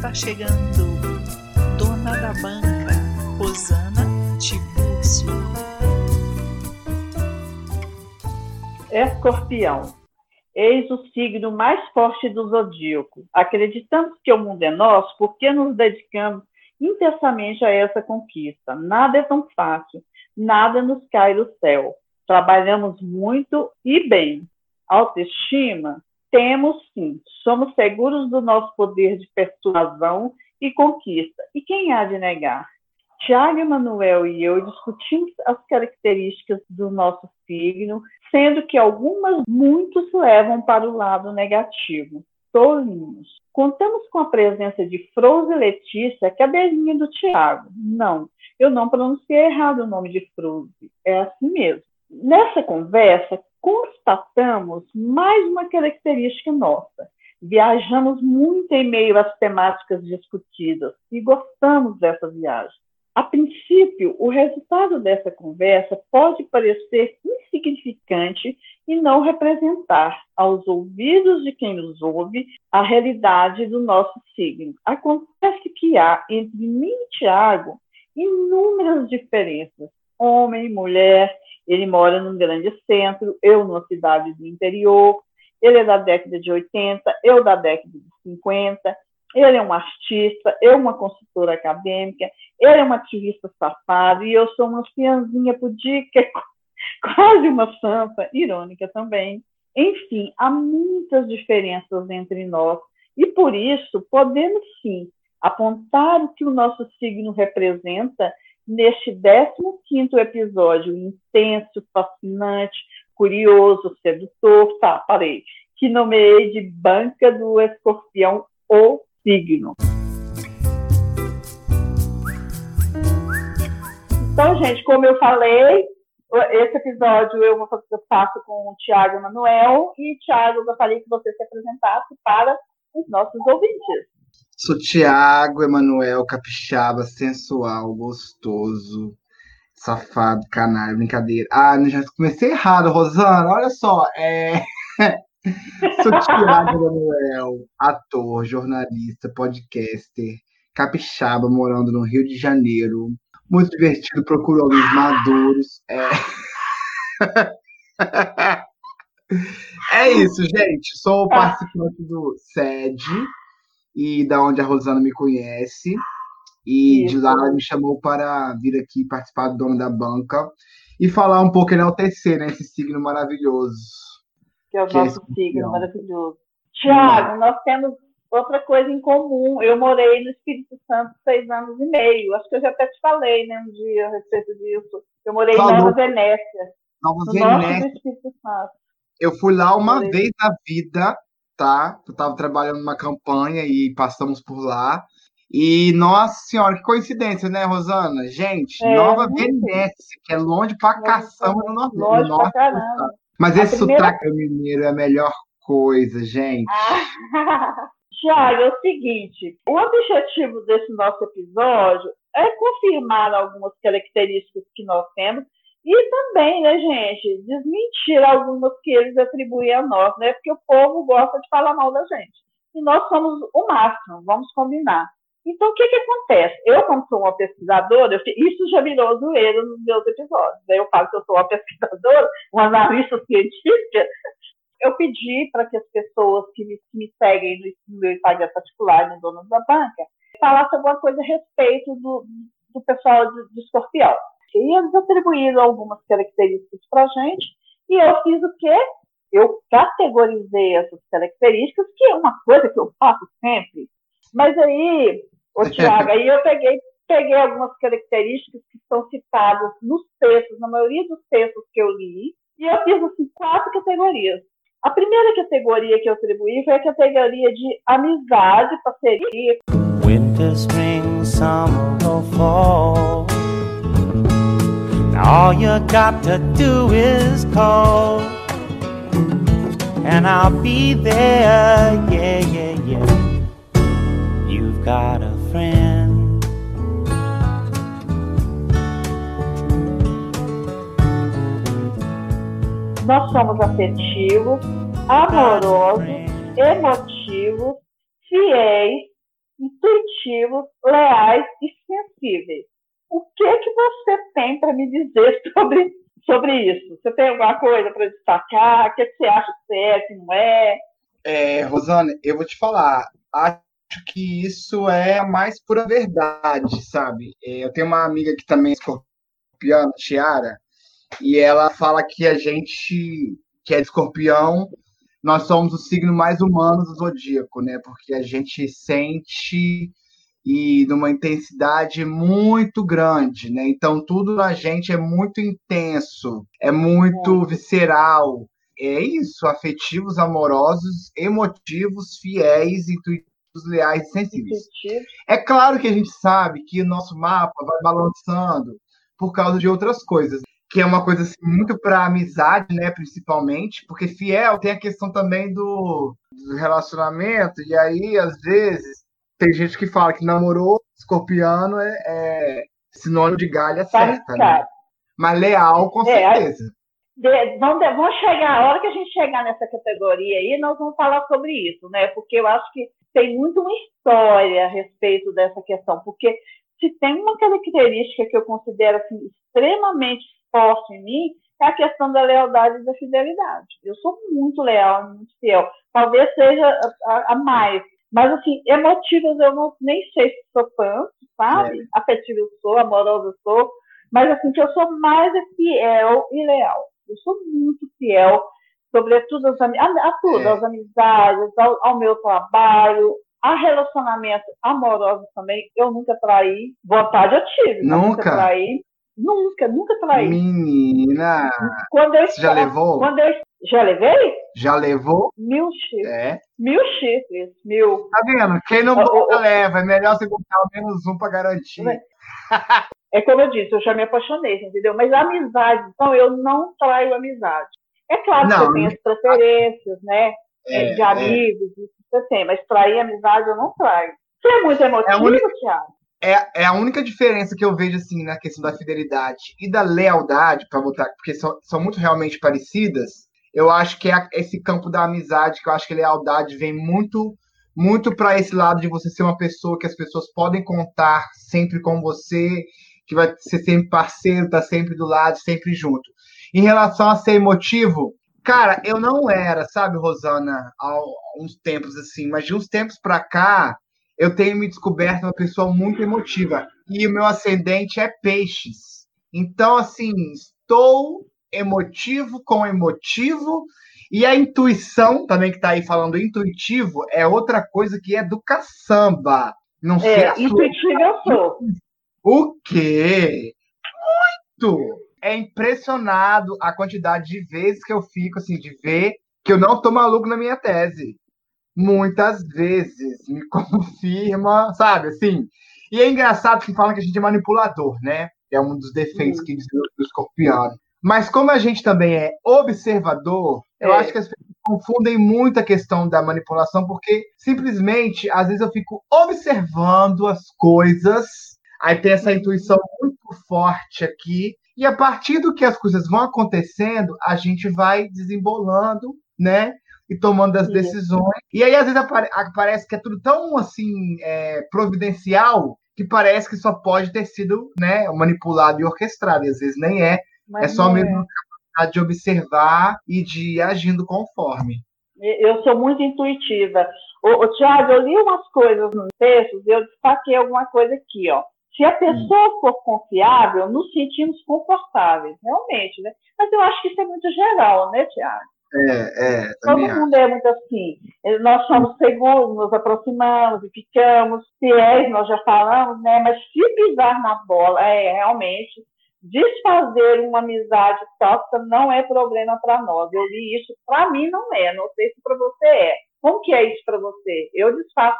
está chegando, dona da banca, Rosana Tibúrcio. Escorpião. Eis o signo mais forte do zodíaco. Acreditamos que o mundo é nosso porque nos dedicamos intensamente a essa conquista. Nada é tão fácil, nada nos cai do céu. Trabalhamos muito e bem. Autoestima temos sim, somos seguros do nosso poder de persuasão e conquista. E quem há de negar? Tiago Emanuel e eu discutimos as características do nosso signo, sendo que algumas muitos levam para o lado negativo. Tolinhos. Contamos com a presença de Froze Letícia, cabelinha do Tiago. Não, eu não pronunciei errado o nome de Froze, é assim mesmo. Nessa conversa, constatamos mais uma característica nossa. Viajamos muito em meio às temáticas discutidas e gostamos dessa viagem. A princípio, o resultado dessa conversa pode parecer insignificante e não representar, aos ouvidos de quem nos ouve, a realidade do nosso signo. Acontece que há entre mim e Tiago inúmeras diferenças, homem, mulher, ele mora num grande centro, eu numa cidade do interior. Ele é da década de 80, eu da década de 50. Ele é um artista, eu uma consultora acadêmica. Ele é uma ativista safado e eu sou uma fianzinha pudica, quase uma santa, irônica também. Enfim, há muitas diferenças entre nós e por isso podemos sim apontar o que o nosso signo representa neste 15 episódio intenso, fascinante, curioso, sedutor, tá, parei, que nomeei de Banca do Escorpião o signo. Então, gente, como eu falei, esse episódio eu, faço com o Tiago Manuel e, Tiago, eu gostaria que você se apresentasse para os nossos ouvintes. Sou Tiago Emanuel Capixaba, sensual, gostoso, safado, canalha, brincadeira. Ah, já comecei errado, Rosana, olha só. É... Sou Tiago Emanuel, ator, jornalista, podcaster, capixaba, morando no Rio de Janeiro. Muito divertido, procuro homens maduros. É... é isso, gente. Sou participante do SED e da onde a Rosana me conhece. E Isso. de lá ela me chamou para vir aqui participar do Dono da Banca e falar um pouco, enaltecer né, esse signo maravilhoso. Que é o que é nosso é signo maravilhoso. Tiago, nós temos outra coisa em comum. Eu morei no Espírito Santo seis anos e meio. Acho que eu já até te falei né, um dia a respeito disso. Eu morei Falou. em Nova Venécia. Nova Venécia. Eu fui lá uma vez na vida tá? Eu estava trabalhando numa campanha e passamos por lá. E, nossa senhora, que coincidência, né, Rosana? Gente, é, Nova Venécia, que é longe pra caçamba no Nordeste. Longe nossa, pra caramba. Mas esse primeira... sotaque mineiro é a melhor coisa, gente. Ah. Tiago, é o seguinte: o objetivo desse nosso episódio é confirmar algumas características que nós temos e também, né, gente, desmentir algumas que eles atribuem a nós, né? Porque o povo gosta de falar mal da gente. E nós somos o máximo, vamos combinar. Então, o que, que acontece? Eu, como sou uma pesquisadora, eu, isso já virou zoeira nos meus episódios. Né? Eu falo que eu sou uma pesquisadora, uma analista científica. Eu pedi para que as pessoas que me, que me seguem no, meu Instagram particular, no Dono da Banca, falassem alguma coisa a respeito do, do pessoal de, de escorpião. E eles atribuíram algumas características para a gente, e eu fiz o quê? Eu categorizei essas características, que é uma coisa que eu faço sempre. Mas aí, o Tiago, aí eu peguei, peguei algumas características que são citadas nos textos, na maioria dos textos que eu li, e eu fiz assim, quatro categorias. A primeira categoria que eu atribuí foi a categoria de amizade, parceria. Winter, spring, summer or fall. All you got to do is call. And I'll be there, yeah, yeah, yeah. You've got a friend. Nós somos afetivos, amorosos, emotivos, fiéis, intuitivos, leais e sensíveis o que que você tem para me dizer sobre, sobre isso? Você tem alguma coisa para destacar? O que, que você acha que é, que não é? É, Rosana, eu vou te falar. Acho que isso é a mais pura verdade, sabe? É, eu tenho uma amiga que também é escorpiana, Tiara, e ela fala que a gente, que é escorpião, nós somos o signo mais humano do zodíaco, né? Porque a gente sente e numa intensidade muito grande, né? Então tudo na gente é muito intenso, é muito é. visceral. É isso, afetivos, amorosos, emotivos, fiéis, intuitivos, leais e sensíveis. É claro que a gente sabe que o nosso mapa vai balançando por causa de outras coisas, que é uma coisa assim, muito para amizade, né, principalmente, porque fiel tem a questão também do, do relacionamento, e aí às vezes tem gente que fala que namorou escorpiano é, é sinônimo de galha certa, né? Mas leal, com é, certeza. De, vamos, vamos chegar, a hora que a gente chegar nessa categoria aí, nós vamos falar sobre isso, né? Porque eu acho que tem muito uma história a respeito dessa questão. Porque se tem uma característica que eu considero assim, extremamente forte em mim, é a questão da lealdade e da fidelidade. Eu sou muito leal, muito fiel. Talvez seja a, a mais, mas, assim, emotivas eu não, nem sei se sou tanto, sabe? É. Afetiva eu sou, amorosa eu sou. Mas, assim, que eu sou mais fiel e leal. Eu sou muito fiel, sobretudo às, a, a tudo, é. às amizades, ao, ao, meu trabalho, a relacionamento amoroso também. Eu nunca traí. Vontade eu tive. Nunca? Nunca traí. Nunca, nunca traí. Menina! Quando eu, já levou? Quando eu, já levei? Já levou? Mil chifres. É. Mil chifres. Mil. Tá vendo? Quem não conta, leva. É melhor você comprar menos um para garantir. É como eu disse, eu já me apaixonei, entendeu? Mas a amizade, então, eu não traio amizade. É claro não, que você tem as preferências, né? É, de é. amigos, é. isso você tem, mas trair amizade eu não traio. Você é muito emotivo, é única... Thiago? É, é a única diferença que eu vejo assim na questão da fidelidade e da lealdade, para botar, porque são, são muito realmente parecidas. Eu acho que é esse campo da amizade, que eu acho que a lealdade vem muito muito para esse lado de você ser uma pessoa que as pessoas podem contar sempre com você, que vai ser sempre parceiro, tá sempre do lado, sempre junto. Em relação a ser emotivo, cara, eu não era, sabe, Rosana, há uns tempos assim, mas de uns tempos para cá, eu tenho me descoberto uma pessoa muito emotiva. E o meu ascendente é peixes. Então, assim, estou emotivo com emotivo. E a intuição, também que está aí falando intuitivo, é outra coisa que é do caçamba. Não é, sei. É, intuitivo eu sou. O quê? Muito! É impressionado a quantidade de vezes que eu fico, assim, de ver que eu não tô maluco na minha tese muitas vezes, me confirma, sabe, assim. E é engraçado que falam que a gente é manipulador, né? É um dos defeitos que diz do escorpião. Mas como a gente também é observador, é. eu acho que as pessoas confundem muito a questão da manipulação, porque simplesmente, às vezes eu fico observando as coisas, aí tem essa intuição muito forte aqui, e a partir do que as coisas vão acontecendo, a gente vai desembolando, né? E tomando as decisões. E aí, às vezes, parece que é tudo tão assim é, providencial que parece que só pode ter sido né, manipulado e orquestrado. E às vezes nem é. Mas é só mesmo é. capacidade de observar e de ir agindo conforme. Eu sou muito intuitiva. O, Tiago, eu li umas coisas nos textos e eu destaquei alguma coisa aqui, ó. Se a pessoa hum. for confiável, nos sentimos confortáveis, realmente, né? Mas eu acho que isso é muito geral, né, Tiago? É, é, Todo mundo é muito assim. Nós somos seguros, nos aproximamos e ficamos fiéis, nós já falamos, né? Mas se pisar na bola, é realmente desfazer uma amizade tóxica não é problema para nós. Eu li isso, para mim não é, não sei se para você é. Como que é isso para você? Eu desfaço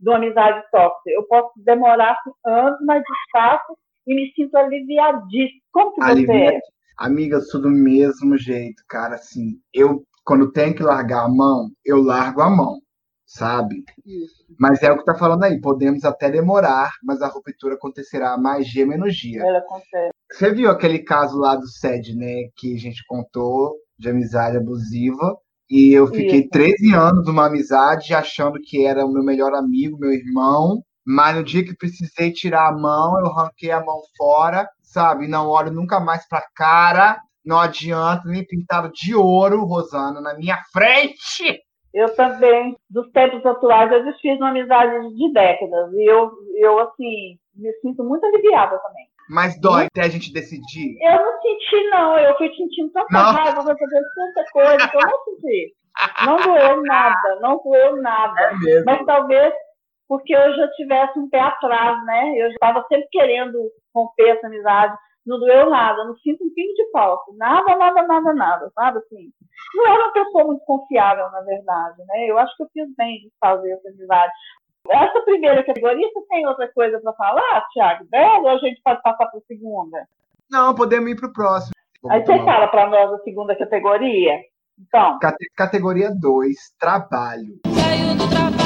de uma amizade tóxica. Eu posso demorar anos, mas desfaço e me sinto aliviadíssimo. Como que você é? Amiga, eu sou do mesmo jeito, cara. Assim, eu, quando tenho que largar a mão, eu largo a mão, sabe? Isso. Mas é o que tá falando aí. Podemos até demorar, mas a ruptura acontecerá mais dia menos dia. Ela acontece. Você viu aquele caso lá do SED, né? Que a gente contou de amizade abusiva. E eu fiquei Isso. 13 anos numa amizade achando que era o meu melhor amigo, meu irmão. Mas no dia que precisei tirar a mão, eu ranquei a mão fora, sabe? Não olho nunca mais pra cara. Não adianta, nem pintado de ouro, Rosana, na minha frente. Eu também, dos tempos atuais, eu desfiz uma amizade de décadas. E eu, eu assim, me sinto muito aliviada também. Mas dói até a gente decidir? Eu não senti, não. Eu fui sentindo tanta não. raiva pra fazer tanta coisa que eu não senti. Não doeu nada, não doeu nada. É Mas talvez porque eu já tivesse um pé atrás, né? Eu já estava sempre querendo romper essa amizade. Não doeu nada, não sinto um pingo de falta. Nada, nada, nada, nada, sabe? Assim, não era uma pessoa muito confiável, na verdade, né? Eu acho que eu fiz bem de fazer essa amizade. Essa primeira categoria, você tem outra coisa para falar, Thiago? Dela ou a gente pode passar para a segunda? Não, podemos ir para o próximo. Aí você fala para nós a segunda categoria? Então. Categoria 2, trabalho. Saiu do trabalho,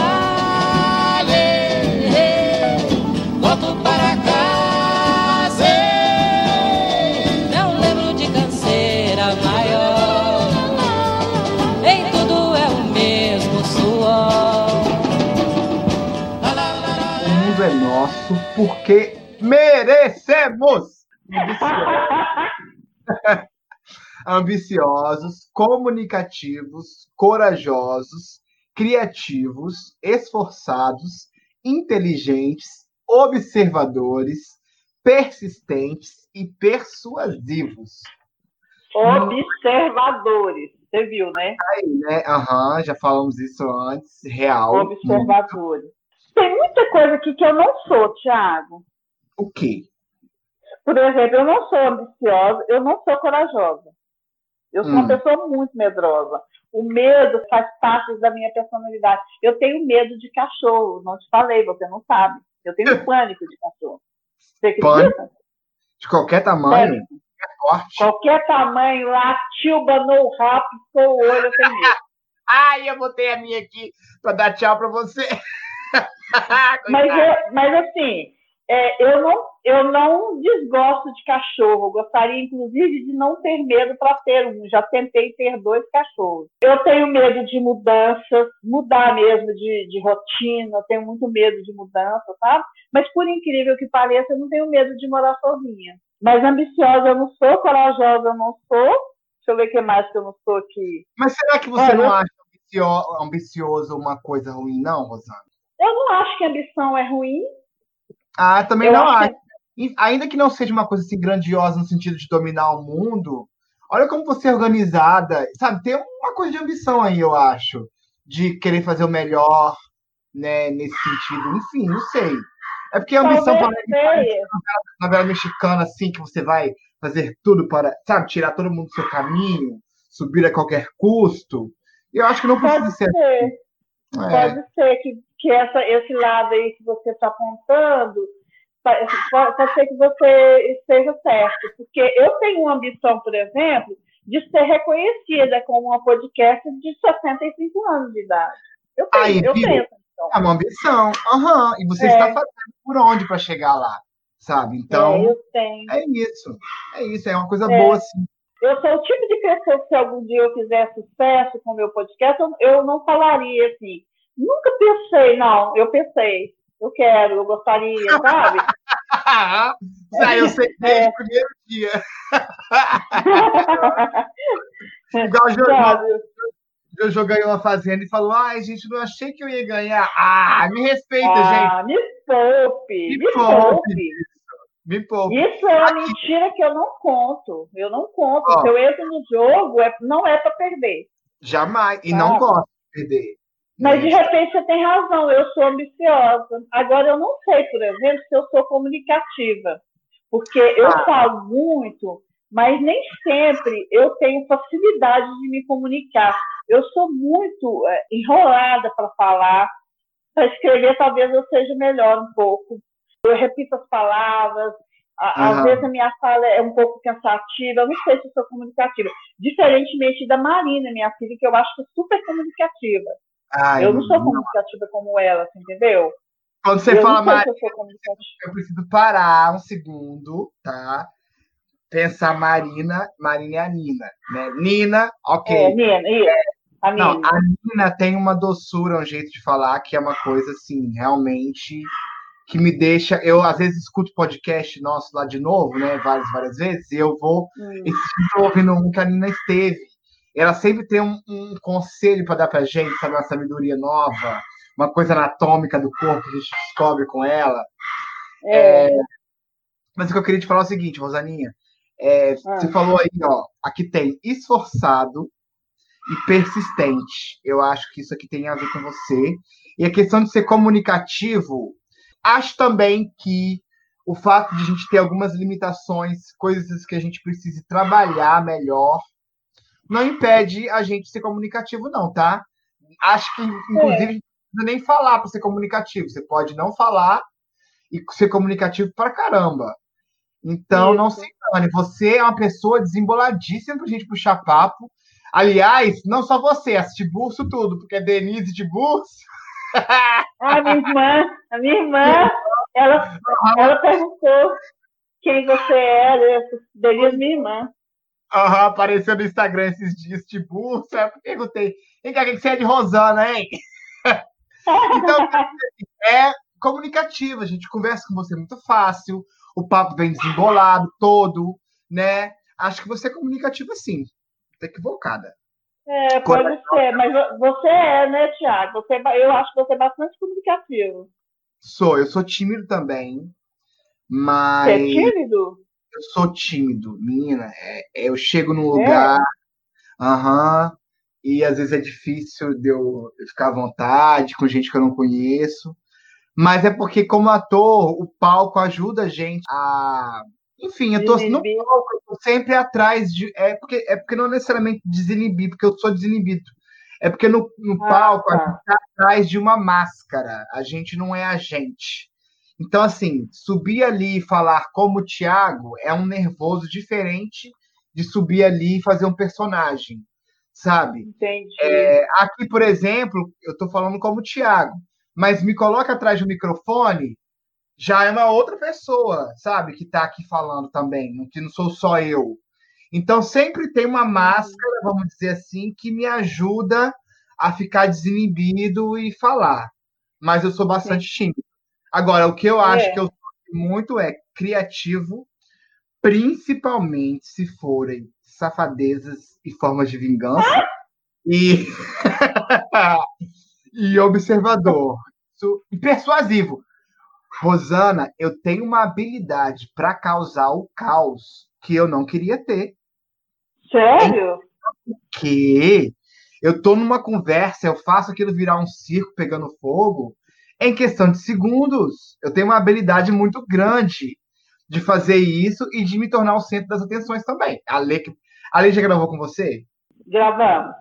volto para casa. Não lembro de canseira maior. Em tudo é o mesmo suor. O mundo é nosso porque merecemos. ambiciosos, comunicativos, corajosos, criativos, esforçados, inteligentes, observadores, persistentes e persuasivos. Observadores, você viu, né? Aí, né? Aham, já falamos isso antes, real. Observadores. Muito. Tem muita coisa aqui que eu não sou, Thiago. O quê? Por exemplo, eu não sou ambiciosa, eu não sou corajosa. Eu sou hum. uma pessoa muito medrosa. O medo faz parte da minha personalidade. Eu tenho medo de cachorro, não te falei, você não sabe. Eu tenho pânico de cachorro. Você acredita? Pânico? De qualquer tamanho? Qualquer, qualquer tamanho, latiu, banou o rabo, piscou o olho, eu tenho medo. Ai, eu botei a minha aqui para dar tchau para você. mas, eu, mas assim, é, eu, não, eu não desgosto de cachorro. Gostaria, inclusive, de não ter medo para ter um. Já tentei ter dois cachorros. Eu tenho medo de mudanças, mudar mesmo de, de rotina. Tenho muito medo de mudança, sabe? Mas, por incrível que pareça, eu não tenho medo de morar sozinha. Mas ambiciosa eu não sou, corajosa eu não sou. Deixa eu ver o que mais que eu não sou aqui. Mas será que você não acha ambicioso, ambicioso uma coisa ruim, não, Rosana? Eu não acho que ambição é ruim. Ah, também eu não acho. Que... Ainda que não seja uma coisa assim grandiosa no sentido de dominar o mundo, olha como você é organizada, sabe? Tem uma coisa de ambição aí, eu acho, de querer fazer o melhor, né, nesse sentido. Enfim, não sei. É porque a ambição parece uma novela mexicana assim que você vai fazer tudo para, sabe, tirar todo mundo do seu caminho, subir a qualquer custo. E eu acho que não precisa Pode ser. ser. Assim. É. Pode ser que que essa, esse lado aí que você está apontando, pode ser que você esteja certo, porque eu tenho uma ambição, por exemplo, de ser reconhecida como uma podcast de 65 anos de idade. Eu tenho, aí, eu tenho É uma ambição, uhum. e você é. está fazendo por onde para chegar lá, sabe? Então, é, eu tenho. é isso, é isso, é uma coisa é. boa, sim. Eu sou o tipo de pessoa que se algum dia eu fizer sucesso com o meu podcast, eu não falaria assim, Nunca pensei, não. Eu pensei, eu quero, eu gostaria, sabe? Já eu sei desde é. o primeiro dia. Igual o Jojo ganhou uma fazenda e falou: Ai, gente, não achei que eu ia ganhar. Ah, me respeita, ah, gente. Me poupe, me, me poupe. poupe. Me poupe. Isso é uma Aqui. mentira que eu não conto. Eu não conto. Oh. Se eu entro no jogo, é, não é para perder. Jamais. E não gosto de perder. Mas de repente você tem razão, eu sou ambiciosa. Agora eu não sei, por exemplo, se eu sou comunicativa. Porque eu Ah. falo muito, mas nem sempre eu tenho facilidade de me comunicar. Eu sou muito é, enrolada para falar. Para escrever, talvez eu seja melhor um pouco. Eu repito as palavras. a- Às vezes a minha fala é um pouco cansativa. Eu não sei se eu sou comunicativa. Diferentemente da Marina, minha filha, que eu acho que é super comunicativa. Ai, eu não sou comunicativa como ela, você entendeu? Quando você eu fala mais, se eu preciso parar um segundo, tá? Pensar Marina, Marina e a Nina, né? Nina, ok. É, Nina, isso. A Nina. Não, a Nina tem uma doçura, um jeito de falar que é uma coisa assim, realmente que me deixa. Eu às vezes escuto podcast nosso lá de novo, né? Várias, várias vezes, e eu vou Hum. esse tô ouvindo um que a Nina esteve. Ela sempre tem um, um conselho para dar pra gente, sabe? Uma sabedoria nova, uma coisa anatômica do corpo que a gente descobre com ela. É, Mas o que eu queria te falar é o seguinte, Rosaninha. é, Ah. Você falou aí, ó, aqui tem esforçado e persistente. Eu acho que isso aqui tem a ver com você. E a questão de ser comunicativo, acho também que o fato de a gente ter algumas limitações, coisas que a gente precise trabalhar melhor, não impede a gente de ser comunicativo, não, tá? Acho que, inclusive, a gente não precisa nem falar para ser comunicativo. Você pode não falar e ser comunicativo pra caramba. Então, não Isso. se engane, você é uma pessoa desemboladíssima pra gente puxar papo. Aliás, não só você, a Tiburcio tudo, porque é Denise Tiburcio. A minha irmã, a minha irmã, ela, ela perguntou quem você era, Denise, minha irmã. Aham, apareceu no Instagram esses dias. Aí eu perguntei, vem cá, o que você é de Rosana, hein? Então, é comunicativa, a gente conversa com você muito fácil, o papo vem desembolado todo, né? Acho que você é comunicativa sim. Tá equivocada. É, pode ser, mas vo- você é, né, Tiago? Você, é eu acho que você é bastante comunicativo. Sou, eu sou tímido também, Você mas é tímido? Eu sou tímido, menina. É, é, eu chego num lugar, aham, e às vezes é difícil de eu ficar à vontade com gente que eu não conheço. Mas é porque, como ator, o palco ajuda a gente a. Enfim, eu tô no palco, eu tô sempre atrás de. É porque, é porque não necessariamente desinibir, porque eu sou desinibido. É porque no, no Ah, palco a tá. gente tá atrás de uma máscara. A gente não é a gente. Então, assim, subir ali e falar como o Thiago é um nervoso diferente de subir ali e fazer um personagem, sabe? Entendi. É, aqui, por exemplo, eu estou falando como o Thiago, mas me coloca atrás do microfone, já é uma outra pessoa, sabe? Que está aqui falando também, que não sou só eu. Então, sempre tem uma máscara, vamos dizer assim, que me ajuda a ficar desinibido e falar. Mas eu sou bastante tímido. Agora, o que eu acho É. que eu sou muito é criativo, principalmente se forem safadezas e formas de vingança. E, e observador. E persuasivo. Rosana, eu tenho uma habilidade para causar o caos que eu não queria ter. Sério? Que eu tô numa conversa, eu faço aquilo virar um circo pegando fogo em questão de segundos. Eu tenho uma habilidade muito grande de fazer isso e de me tornar o centro das atenções também. A Lê, a Lê já gravou com você? Gravamos.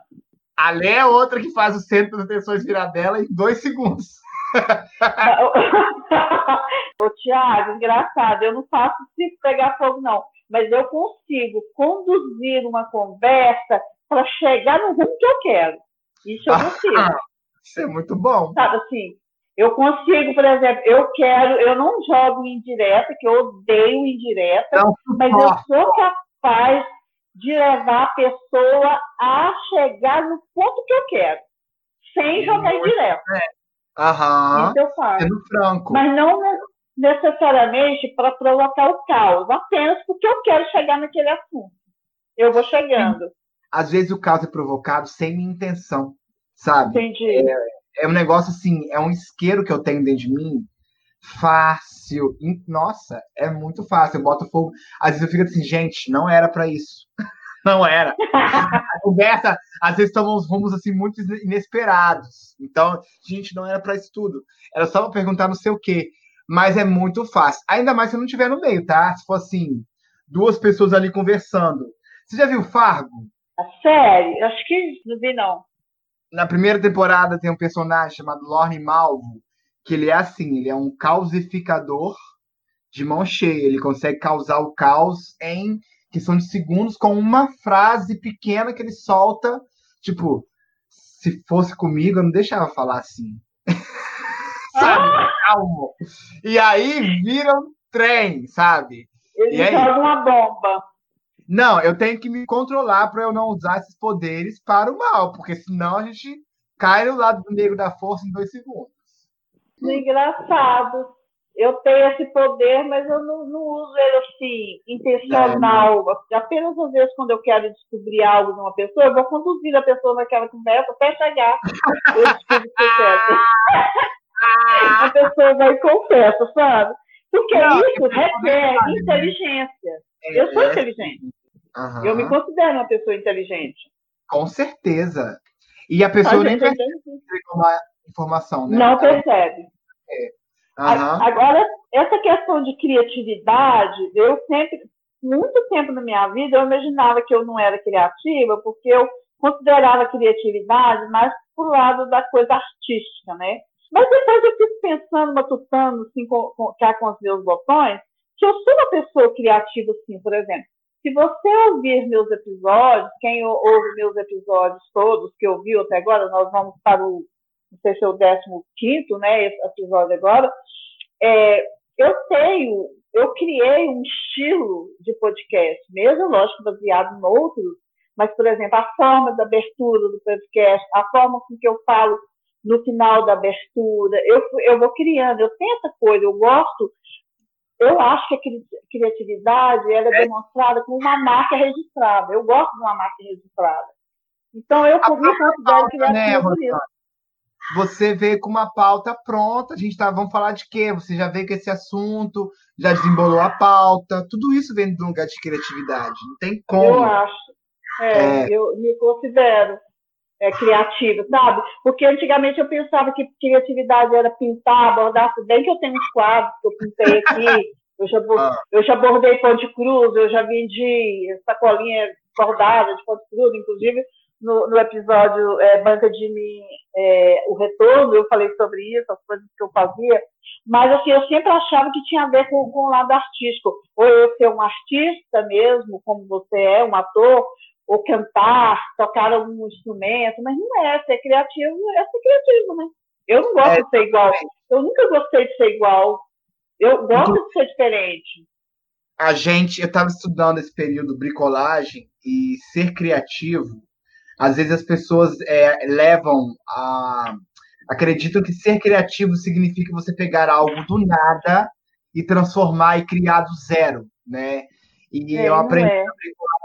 A Lê é outra que faz o centro das atenções virar dela em dois segundos. Ô, Tiago, engraçado, eu não faço circo pegar fogo, não. Mas eu consigo conduzir uma conversa para chegar no rumo que eu quero. Isso eu consigo. Isso é muito bom. Sabe assim? Eu consigo, por exemplo, eu quero, eu não jogo indireta, que eu odeio indireta, Não mas eu sou capaz de levar a pessoa a chegar no ponto que eu quero, sem jogar indireta. Aham. Isso eu faço. Sendo franco. Mas não necessariamente para provocar o caos, apenas porque eu quero chegar naquele assunto. Eu vou chegando. Às vezes o caos é provocado sem minha intenção, sabe? Entendi. É um negócio assim, é um isqueiro que eu tenho dentro de mim, fácil. Nossa, é muito fácil. Eu boto fogo. Às vezes eu fico assim, gente, não era pra isso. Não era. A conversa, às vezes, toma uns rumos assim muito inesperados. Então, gente, não era pra isso tudo. Era só pra perguntar não sei o quê. mas é muito fácil. Ainda mais se não estiver no meio, tá? Se for assim, duas pessoas ali conversando. Você já viu Fargo? A série? Acho que não vi, não. Na primeira temporada tem um personagem chamado Lorne Malvo, que ele é assim, ele é um causificador de mão cheia. Ele consegue causar o caos em questão de segundos com uma frase pequena que ele solta, tipo, se fosse comigo, eu não deixava falar assim. sabe? Calmo. E aí vira um trem, sabe? Ele E aí? joga uma bomba. Não, eu tenho que me controlar para eu não usar esses poderes para o mal, porque senão a gente cai no lado negro da força em dois segundos. Engraçado. Eu tenho esse poder, mas eu não, não uso ele assim, intencional. Apenas às vezes, quando eu quero descobrir algo de uma pessoa, eu vou conduzir a pessoa naquela conversa até chegar. Eu descubro o. A pessoa vai e confessa, sabe? Porque Não, isso requer inteligência. Eu sou É, inteligente. aham, Eu me considero uma pessoa inteligente. Com certeza. E a A pessoa nem gente é percebe a informação, né? não percebe. Aham. A- Agora, essa questão de criatividade, eu sempre, muito tempo na minha vida, eu imaginava que eu não era criativa, porque eu considerava a criatividade mais pro lado da coisa artística, né? Mas depois eu fico pensando, matutando, assim, com, com, com os meus botões, que eu sou uma pessoa criativa, assim, por exemplo. Se você ouvir meus episódios, quem ou- ouve meus episódios todos que ouviu até agora, nós vamos para o, não sei se é o 15 né, esse episódio agora, é, eu tenho, eu criei um estilo de podcast, mesmo, lógico, baseado em outros, mas, por exemplo, a forma da abertura do podcast, a forma com que eu falo no final da abertura, eu, eu vou criando, eu essa coisa, eu gosto, eu acho que a cri- criatividade ela é demonstrada com uma marca registrada, eu gosto de uma marca registrada. Então, eu A me própria considero pauta, né? Você veio com uma pauta pronta, a gente tá, vamos falar de quê? Você já veio com esse assunto, já desembolou a pauta, tudo isso vem de um lugar de criatividade, não tem Eu como. acho. É, eu me considero é, criativa, sabe? Porque antigamente eu pensava que criatividade era pintar, bordar, bem que eu tenho uns quadros que eu pintei aqui, eu já, Ah. eu já bordei pão de cruz, eu já vendi sacolinha bordada de pão de cruz, inclusive no, no episódio é, Banca de Mim, é, o Retorno, eu falei sobre isso, as coisas que eu fazia, mas assim, eu sempre achava que tinha a ver com, com o lado artístico, ou eu ser um artista mesmo, como você é, um ator, ou cantar, tocar algum instrumento, mas não é, ser criativo é ser criativo, né? Eu não gosto É, de ser igual, eu nunca gostei de ser igual, eu gosto de ser diferente. A gente, eu estava estudando esse período bricolagem e ser criativo, às vezes as pessoas é, levam a. acreditam que ser criativo significa você pegar algo do nada e transformar e criar do zero, né? E É, eu aprendi é.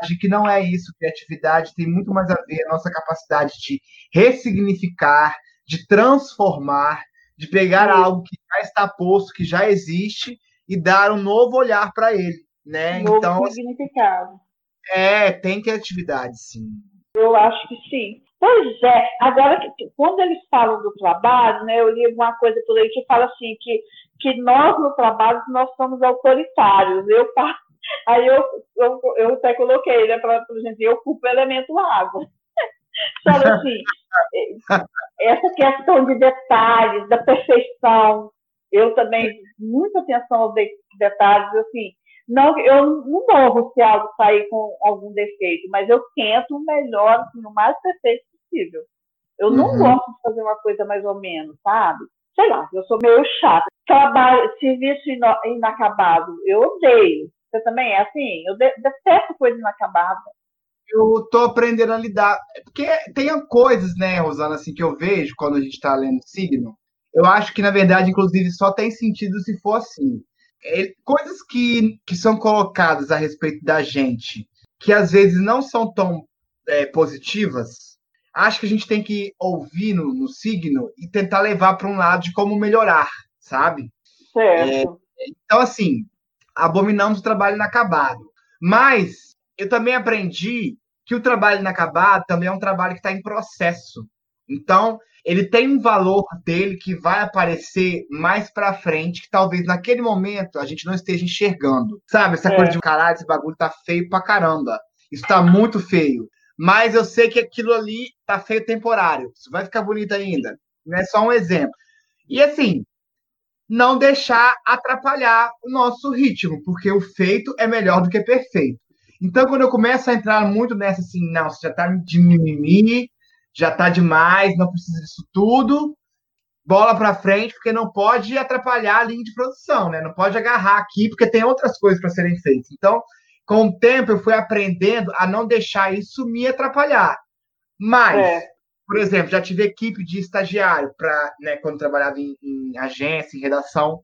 Bricolagem que não é isso. Criatividade tem muito mais a ver a nossa capacidade de ressignificar, de transformar, de pegar Isso. algo que já está posto, que já existe e dar um novo olhar para ele, né? Novo Então, significado. é, tem criatividade, sim. Eu acho que sim. Pois é, agora que- quando eles falam do trabalho, né, eu li alguma coisa por aí que fala assim que, que nós no trabalho nós somos autoritários. Eu fa- aí eu, eu, eu até coloquei, né, para gente, eu culpo o elemento água. Sabe assim, eh, essa questão de detalhes, da perfeição, eu também muita atenção aos de- detalhes, assim, não, eu não morro se algo sair com algum defeito, mas eu tento o melhor, assim, o mais perfeito possível. Eu não Uhum. gosto de fazer uma coisa mais ou menos, sabe? Sei lá, eu sou meio chata. Trabalho, serviço inacabado, eu odeio. Você também é assim? Eu de- detesto coisa inacabada. Eu tô aprendendo a lidar. Porque tem coisas, né, Rosana, assim, que eu vejo quando a gente está lendo signo. Eu acho que, na verdade, inclusive, só tem sentido se for assim. É, coisas que, que são colocadas a respeito da gente, que às vezes não são tão é, positivas, acho que a gente tem que ouvir no, no signo e tentar levar para um lado de como melhorar, sabe? Certo. Então, assim, abominamos o trabalho inacabado. Mas eu também aprendi que o trabalho inacabado também é um trabalho que está em processo. Então, ele tem um valor dele que vai aparecer mais pra frente, que talvez naquele momento a gente não esteja enxergando. Sabe? Essa É. coisa de caralho, esse bagulho tá feio pra caramba. Isso tá muito feio. Mas eu sei que aquilo ali tá feio temporário. Isso vai ficar bonito ainda. Não é só um exemplo. E assim, não deixar atrapalhar o nosso ritmo, porque o feito é melhor do que perfeito. Então, quando eu começo a entrar muito nessa assim, não, você já tá de mimimi, já tá demais, não precisa disso tudo, bola pra frente, porque não pode atrapalhar a linha de produção, né? Não pode agarrar aqui, porque tem outras coisas para serem feitas. Então, com o tempo, eu fui aprendendo a não deixar isso me atrapalhar. Mas, É. por exemplo, já tive equipe de estagiário para, né, quando trabalhava em, em agência, em redação,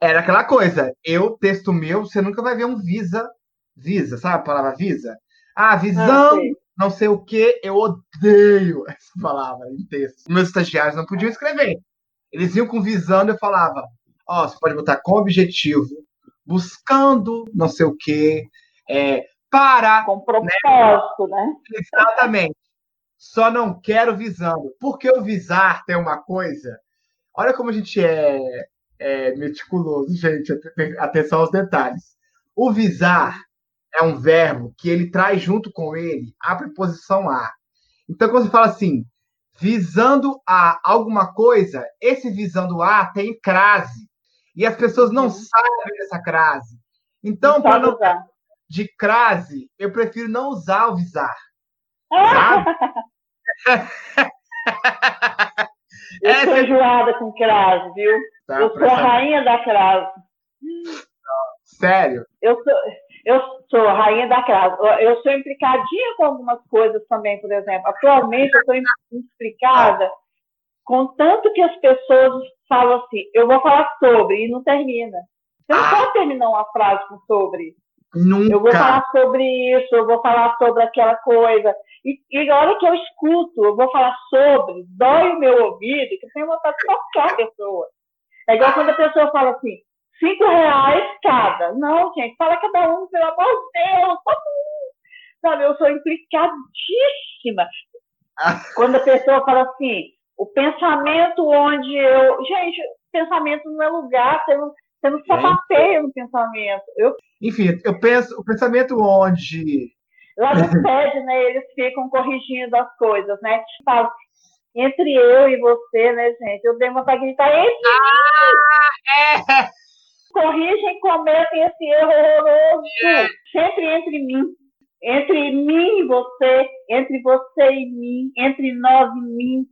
era aquela coisa. Eu texto meu, você nunca vai ver um visa, visa, sabe a palavra visa? Ah, visão, Ah, não sei o que, eu odeio essa palavra em texto. Meus estagiários não podiam escrever. Eles iam com visando, eu falava, ó, você pode botar com objetivo, buscando não sei o que, é, para Com propósito, né? Exatamente. Só não quero visando. Porque o visar tem uma coisa. Olha como a gente é, é meticuloso, gente. Aten- Atenção aos detalhes. O visar é um verbo que ele traz junto com ele a preposição a. Então, quando você fala assim, visando a alguma coisa, esse visando a tem crase. E as pessoas não Uhum. sabem dessa crase. Então, para não usar. de crase, eu prefiro não usar o visar. Ah? Eu Essa- sou enjoada com crase, viu? Tá, eu sou a rainha da crase. Sério? Eu sou, eu sou a rainha da crase. Eu- sou implicadinha com algumas coisas também, por exemplo. Atualmente, eu estou implicada com tanto que as pessoas falam assim, eu vou falar sobre, e não termina. Você não Ah. pode terminar uma frase com sobre. Nunca. Eu vou falar sobre isso, eu vou falar sobre aquela coisa. E, e a hora que eu escuto, eu vou falar sobre, dói o meu ouvido, que eu tenho vontade de tocar a pessoa. É igual quando a pessoa fala assim, cinco reais cada. Não, gente, fala cada um, pelo amor de Deus, todo mundo. Sabe, eu sou implicadíssima. Quando a pessoa fala assim, o pensamento onde eu. Gente, pensamento não é lugar, você não, você não sapateia no pensamento. Eu Enfim, eu penso, o pensamento onde. Lá no SED, né, eles ficam corrigindo as coisas, né? Fala, entre eu e você, né, gente? Eu dei vontade de gritar, entre É! corrigem, cometem esse erro horroroso. Sempre entre mim. Entre mim e você, entre você e mim, entre nós e mim.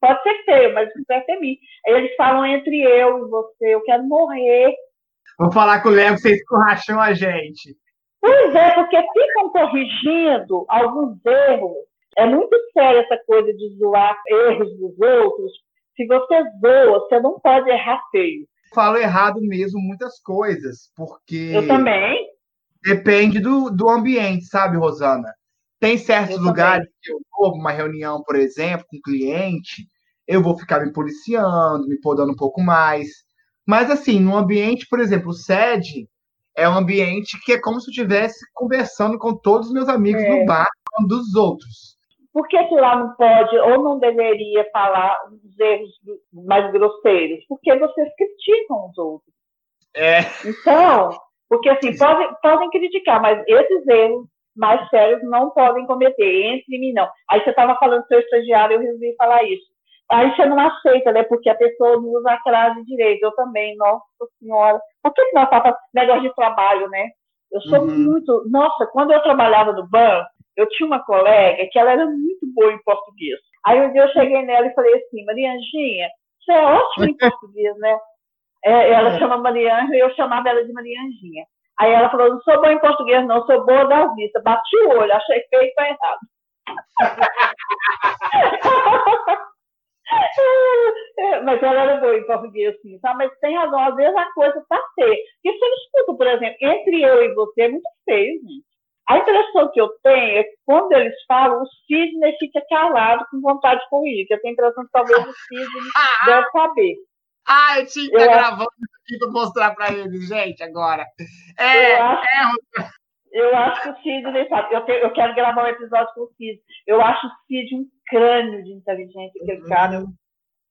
Pode ser feio, mas isso deve ser mim. Aí eles falam entre eu e você, eu quero morrer. Vou falar com o Léo vocês escorracham a gente. Pois é, porque ficam corrigindo alguns erros. É muito sério essa coisa de zoar erros dos outros. Se você zoa, você não pode errar feio. Falo errado mesmo muitas coisas, porque Eu também. depende do, do ambiente, sabe, Rosana? Tem certos Eu lugares que eu vou, uma reunião, por exemplo, com um cliente, eu vou ficar me policiando, me podando um pouco mais. Mas, assim, no ambiente, por exemplo, o SED é um ambiente que é como se eu estivesse conversando com todos os meus amigos É. no bar, falando dos outros. Por que, que lá não pode ou não deveria falar os erros mais grosseiros? Porque vocês criticam os outros. É, Então, porque assim, podem, podem criticar, mas esses erros mais sérios não podem cometer, entre mim não. Aí você estava falando do seu estagiário, eu resolvi falar isso. Aí você não aceita, né? Porque a pessoa não usa a crase direito. Eu também, nossa senhora. Por que, que nós estamos negócio de trabalho, né? Eu sou Uhum. muito. Nossa, quando eu trabalhava no banco, eu tinha uma colega que ela era muito boa em português. Aí um dia eu cheguei nela e falei assim, Marianjinha, você é ótima em português, né? É, ela É. chama Marianja e eu chamava ela de Marianjinha. Aí ela falou, não sou boa em português, não, sou boa das vistas. Bati o olho, achei feio e tá errado. Mas ela era boa em português, sim, tá? Mas tem razão, às vezes a coisa tá feia. Porque se eu escuto, por exemplo, entre eu e você é muito feio, gente. A impressão que eu tenho é que quando eles falam, o Sidney fica calado com vontade de corrigir, que eu tenho a impressão que talvez o Sidney deve saber. Ah, eu tinha que estar acho- gravando isso aqui para mostrar para eles, gente, agora. É, Eu acho, Eu acho que o Sidney sabe. Eu, tenho, eu quero gravar um episódio com o Sidney. Eu acho o Sidney um crânio de inteligência, aquele uhum. cara.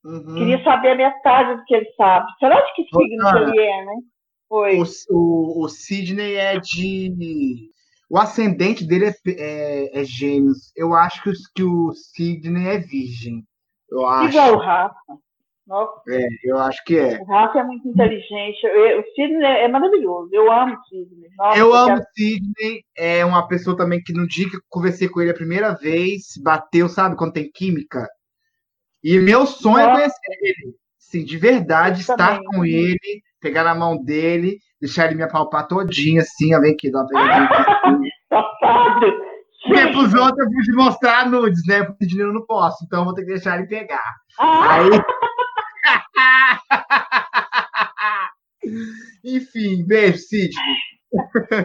Uhum. queria saber a metade do que ele sabe. Será de que signo que ele é, né? Foi. O, o, o Sidney é de. O ascendente dele é, é, é gêmeos. Eu acho que, que o Sidney é virgem. Eu acho. Igual o Rafa. Nossa. É, eu acho que é. O Rafa é muito inteligente. Eu, o Sidney é maravilhoso. Eu amo o Sidney. Nossa, eu amo o Sidney. É uma pessoa também que no dia que eu conversei com ele a primeira vez, bateu, sabe, quando tem química. E meu sonho é Nossa. é conhecer ele. Sim, de verdade, eu estar também. com ele, pegar na mão dele, deixar ele me apalpar todinha, assim, ó, vem aqui, dá uma! Porque pros outros eu vou mostrar nudes, né? Porque dinheiro eu não posso, então eu vou ter que deixar ele pegar. Ah. Aí. Enfim, beijo, Sidney.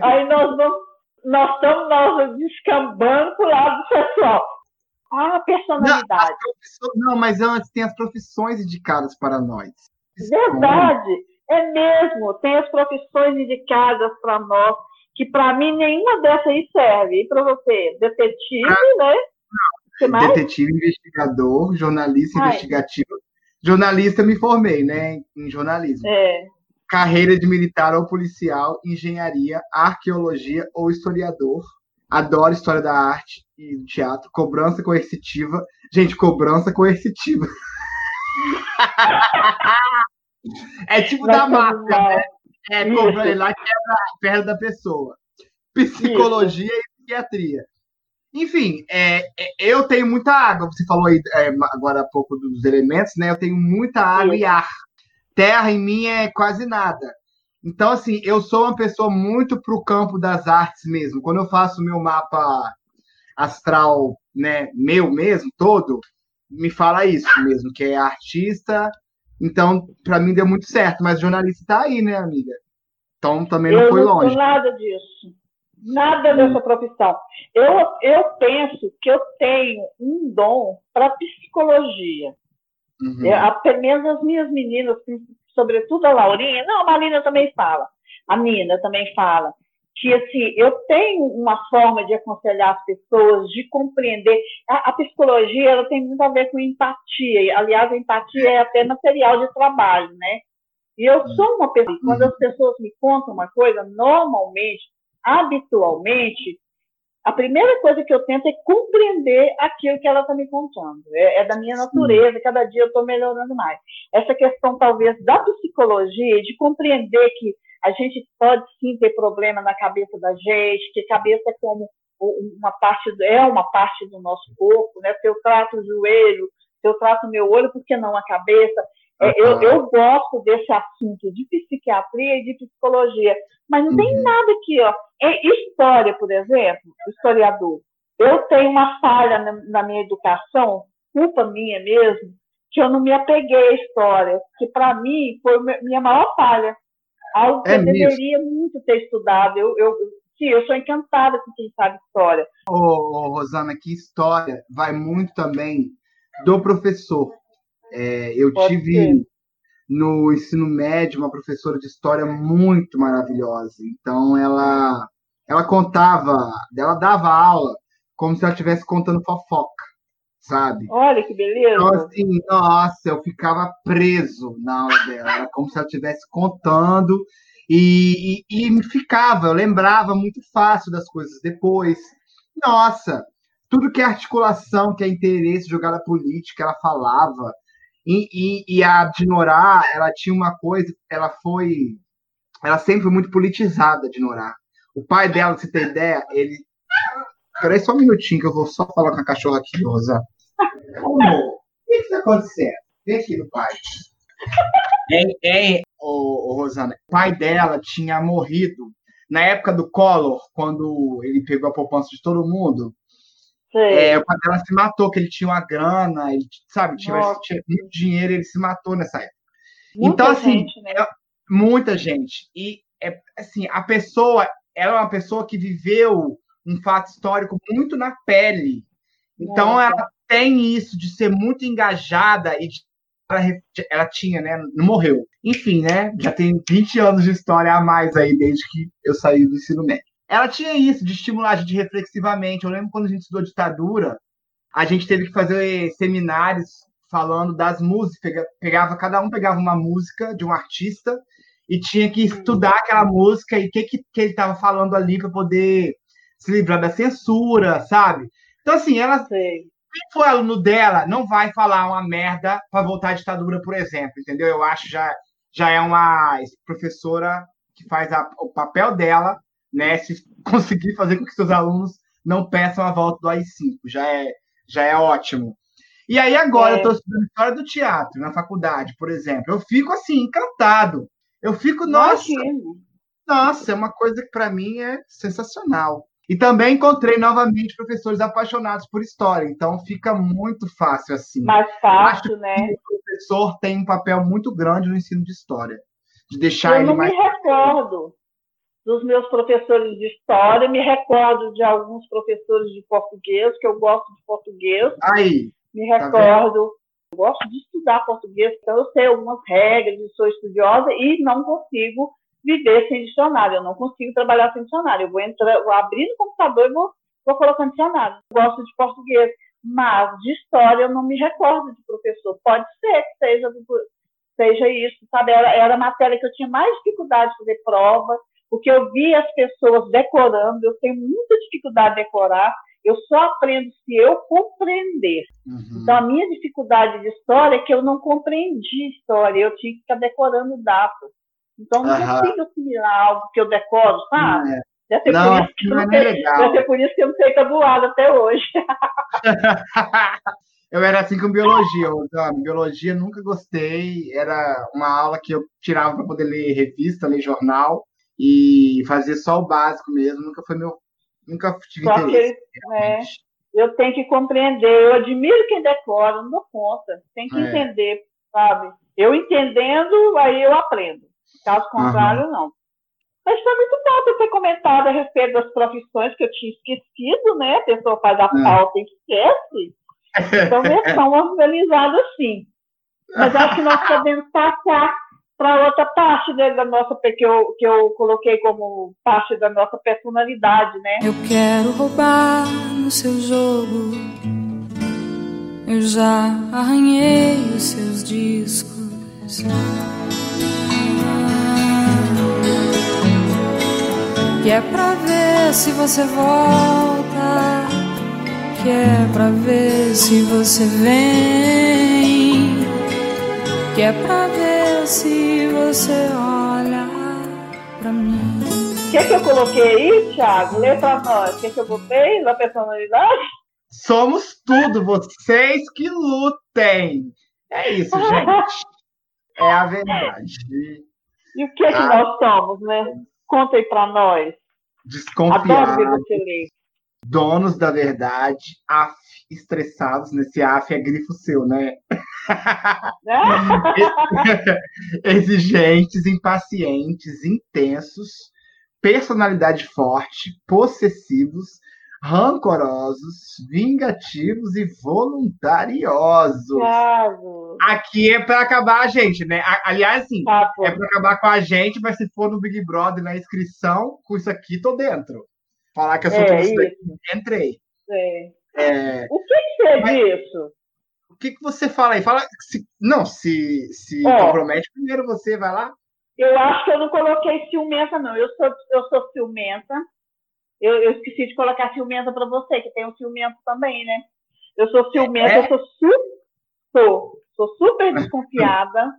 Aí nós vamos, nós estamos nós descambando pro lado pessoal. Ah, personalidade. Não, não, mas antes tem as profissões indicadas para nós. Verdade, é mesmo. Tem as profissões indicadas para nós, que para mim nenhuma dessas aí serve. E para você? Detetive, ah, né? Detetive, investigador, jornalista Ai. investigativo. Jornalista me formei, né? Em jornalismo. É. Carreira de militar ou policial, engenharia, arqueologia ou historiador. Adoro história da arte e teatro. Cobrança coercitiva. Gente, cobrança coercitiva. é tipo Vai da máfia, né? É, cobrar lá que é perto da pessoa. Psicologia Isso. e psiquiatria. Enfim, é, é, eu tenho muita água. Você falou aí é, agora há pouco dos elementos, né? Eu tenho muita água Sim. e ar. Terra em mim é quase nada. Então, assim, eu sou uma pessoa muito pro campo das artes mesmo. Quando eu faço meu mapa astral, né, meu mesmo, todo, me fala isso mesmo, que é artista. Então, para mim deu muito certo. Mas jornalista tá aí, né, amiga? Então também não eu foi longe. Eu não nada disso. Nada dessa profissão. Eu, eu penso que eu tenho um dom para psicologia. Uhum. Eu, até mesmo as minhas meninas, sobretudo a Laurinha, não, a Marina também fala, a Nina também fala, que assim, eu tenho uma forma de aconselhar as pessoas, de compreender. A, a psicologia ela tem muito a ver com empatia. Aliás, a empatia é até material de trabalho, né? E eu sou uma pessoa, quando as pessoas me contam uma coisa, normalmente habitualmente, a primeira coisa que eu tento é compreender aquilo que ela está me contando. É, é, da minha natureza, Sim. cada dia eu estou melhorando mais. Essa questão, talvez, da psicologia, de compreender que a gente pode sim ter problema na cabeça da gente, que cabeça é como uma parte, é uma parte do nosso corpo, né? Se eu trato o joelho, se eu trato o meu olho, por que não a cabeça? É, eu, eu, gosto desse assunto de psiquiatria e de psicologia, mas não tem uhum. nada aqui, ó. É história, por exemplo, historiador. Eu tenho uma falha na, na, minha educação, culpa minha mesmo, que eu não me apeguei à história, que para mim foi minha maior falha. Algo que é eu mesmo. deveria muito ter estudado. Eu, eu, sim, eu sou encantada com quem sabe história. Ô, ô, Rosana, que história vai muito também do professor é, eu Pode tive ser. no ensino médio uma professora de história muito maravilhosa. Então ela ela contava, ela dava aula como se ela estivesse contando fofoca, sabe? Olha que beleza. Então, assim, nossa, eu ficava preso na aula dela. Era como se ela estivesse contando e, e, e ficava, eu lembrava muito fácil das coisas depois. Nossa, tudo que é articulação, que é interesse, jogada política, ela falava. E, e, e a Dinorá, ela tinha uma coisa, ela foi. Ela sempre foi muito politizada, Dinorá. O pai dela, se tem ideia, ele. Peraí só um minutinho que eu vou só falar com a cachorra aqui, Rosa. Amor, o que está acontecendo? Vem aqui no pai. É, é, o, o Rosana, o pai dela tinha morrido na época do Collor, quando ele pegou a poupança de todo mundo. É, o pai dela se matou, que ele tinha uma grana, ele, sabe, tinha, tinha muito dinheiro, ele se matou nessa época. Muita então, assim, gente, né? é, muita gente. E, é, assim, a pessoa, ela é uma pessoa que viveu um fato histórico muito na pele. Então, ela tem isso de ser muito engajada e de, ela, ela, tinha, né? Não morreu. Enfim, né? Já tem 20 anos de história a mais aí, desde que eu saí do ensino médio. Ela tinha isso, de estimular a gente reflexivamente. Eu lembro quando a gente estudou ditadura, a gente teve que fazer seminários falando das músicas, pegava, cada um pegava uma música de um artista e tinha que estudar aquela música e o que, que, que ele estava falando ali para poder se livrar da censura, sabe? Então, assim, ela. Sei. Quem for aluno dela não vai falar uma merda para voltar à ditadura, por exemplo, entendeu? Eu acho já já é uma professora que faz a, o papel dela, né? Se conseguir fazer com que seus alunos não peçam a volta do AI-5, já é, já é ótimo. E aí agora é. eu estou estudando história do teatro na faculdade, por exemplo. Eu fico assim encantado. Eu fico nossa, nossa, é uma coisa que para mim é sensacional. E também encontrei novamente professores apaixonados por história, então fica muito fácil assim. Mais fácil, né? o professor tem um papel muito grande no ensino de história, de deixar Eu ele mais. Eu não me recordo dos meus professores de história, me recordo de alguns professores de português, que eu gosto de português. Aí. Me tá recordo. Tá eu gosto de estudar português, então eu sei algumas regras, sou estudiosa e não consigo viver sem dicionário. Eu não consigo trabalhar sem dicionário. Eu vou entrar, vou abrir no computador e vou, vou colocando dicionário. Eu gosto de português, mas de história eu não me recordo de professor. Pode ser que seja, seja isso, sabe? Era, era a matéria que eu tinha mais dificuldade de fazer prova, porque eu vi as pessoas decorando, eu tenho muita dificuldade de decorar. Eu só aprendo se eu compreender. Uhum. Então, a minha dificuldade de história é que eu não compreendi história, eu tinha que ficar decorando datas. Então, não uhum. consigo assimilar algo que eu decoro, sabe? É. Deve ser, não, por isso que não, não é deve ser por isso que eu não sei tabuado até hoje. eu era assim com biologia, sabe? Biologia nunca gostei. Era uma aula que eu tirava para poder ler revista, ler jornal e fazer só o básico mesmo. Nunca foi meu. Nunca tive só interesse. Que, é, eu tenho que compreender. Eu admiro quem decora, não dou conta. Tem que é. entender, sabe? Eu entendendo, aí eu aprendo. Caso contrário, uhum. não. Mas foi muito bom ter comentado a respeito das profissões que eu tinha esquecido, né? A pessoa faz a é. pauta e esquece. Então, versão organizada assim. Mas acho que nós podemos passar para outra parte né, da nossa, que eu, que eu coloquei como parte da nossa personalidade, né? Eu quero roubar no seu jogo. Eu já arranhei os seus discos. Que é pra ver se você volta. Que é pra ver se você vem. Que é pra ver se você olha pra mim. O que, que eu coloquei aí, Thiago? Lê pra nós. O que, que eu botei na personalidade? Somos tudo, vocês que lutem. É isso, gente. É a verdade. E o que, é que ah. nós somos, né? Conta aí para nós. Desconfiados. Donos da verdade, af, estressados. Nesse af é grifo seu, né? Exigentes, impacientes, intensos, personalidade forte, possessivos, rancorosos, vingativos e voluntariosos. Claro. Aqui é para acabar a gente, né? Aliás, sim, tá, é para acabar com a gente, mas se for no Big Brother na inscrição, com isso aqui tô dentro. Falar que eu sou é, tudo isso. entrei. É. É... O que, que é mas... disso? O que, que você fala aí? Fala se... não, se, se compromete primeiro você, vai lá. Eu acho que eu não coloquei ciumenta, não. Eu sou, eu sou ciumenta eu, eu esqueci de colocar ciumenta para você, que tem um ciumento também, né? Eu sou ciumenta, é? eu sou, su sou, super desconfiada,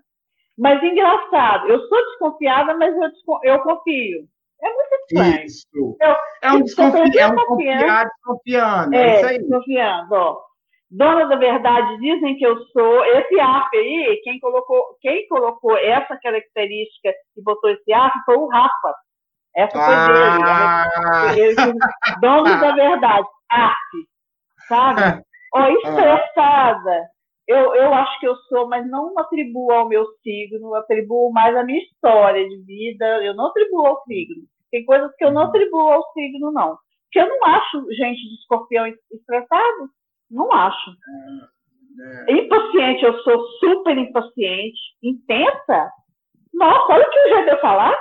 mas engraçado, eu sou desconfiada, mas eu, eu confio. É muito estranho. Isso. Eu, é um, desconfi é um confiar desconfiando. É, é isso aí. desconfiando, ó. Dona da verdade dizem que eu sou. Esse AF aí, quem colocou, quem colocou essa característica e botou esse AF foi o Rafa. Essa foi ah. dele. Ele, dono da verdade. Arte. Sabe? Ó, estressada. Eu, eu acho que eu sou, mas não atribuo ao meu signo, atribuo mais à minha história de vida. Eu não atribuo ao signo. Tem coisas que eu não atribuo ao signo, não. Porque eu não acho gente de escorpião estressado. Não acho. É, é. Impaciente, eu sou super impaciente. Intensa. Nossa, olha o que o jeito de eu falar.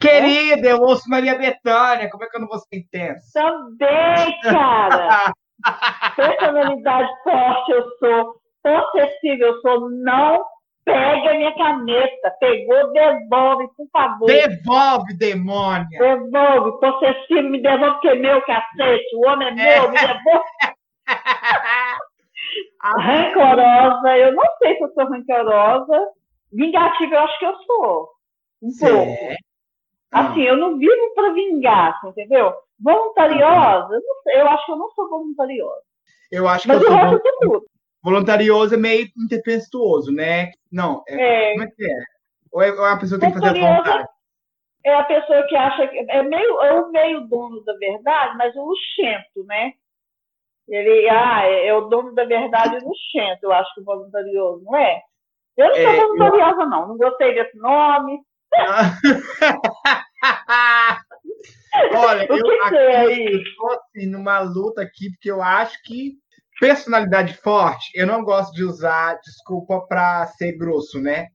Querida, eu ouço Maria Bethânia, como é que eu não vou ser intenso? Também, cara. Personalidade forte eu sou, possessiva eu sou, não pega a minha caneta. Pegou, devolve, por favor. Devolve, demônia! Devolve, possessivo, me devolve, porque é meu cacete. O homem é meu, me devolve. Rancorosa, eu não sei se eu sou rancorosa. Vingativa, eu acho que eu sou. Um pouco. Certo. Assim, eu não vivo para vingar, você entendeu? Voluntariosa, eu, sei, eu acho que eu não sou voluntariosa. Eu acho que Mas eu o sou resto eu sou tudo. voluntarioso é meio intertempestuoso, né? Não, é, É. como é que é? Ou é, ou é a pessoa que tem que fazer a vontade? é a pessoa que acha que é meio, é o meio dono da verdade, mas o luxento, né? Ele, ah, é, é o dono da verdade luxento, eu acho que o voluntarioso, não é? Eu não sou É, eu- voluntariosa, não. Não gostei desse nome. Olha, O que eu, aqui, é eu tô assim, numa luta aqui, porque eu acho que personalidade forte, eu não gosto de usar desculpa para ser grosso, né?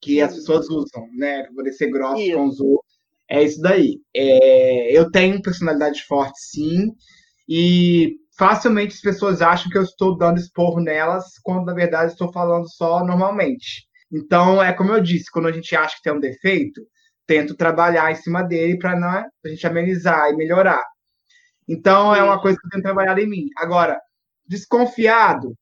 Que as Hum. pessoas usam, né? Para poder ser grosso Isso. com os outros. É isso daí. É, eu tenho personalidade forte, sim, e facilmente as pessoas acham que eu estou dando esporro nelas, quando na verdade estou falando só normalmente. Então, é como eu disse, quando a gente acha que tem um defeito, tento trabalhar em cima dele para a gente amenizar e melhorar. Então, é uma coisa que eu tenho trabalhado em mim. Agora, desconfiado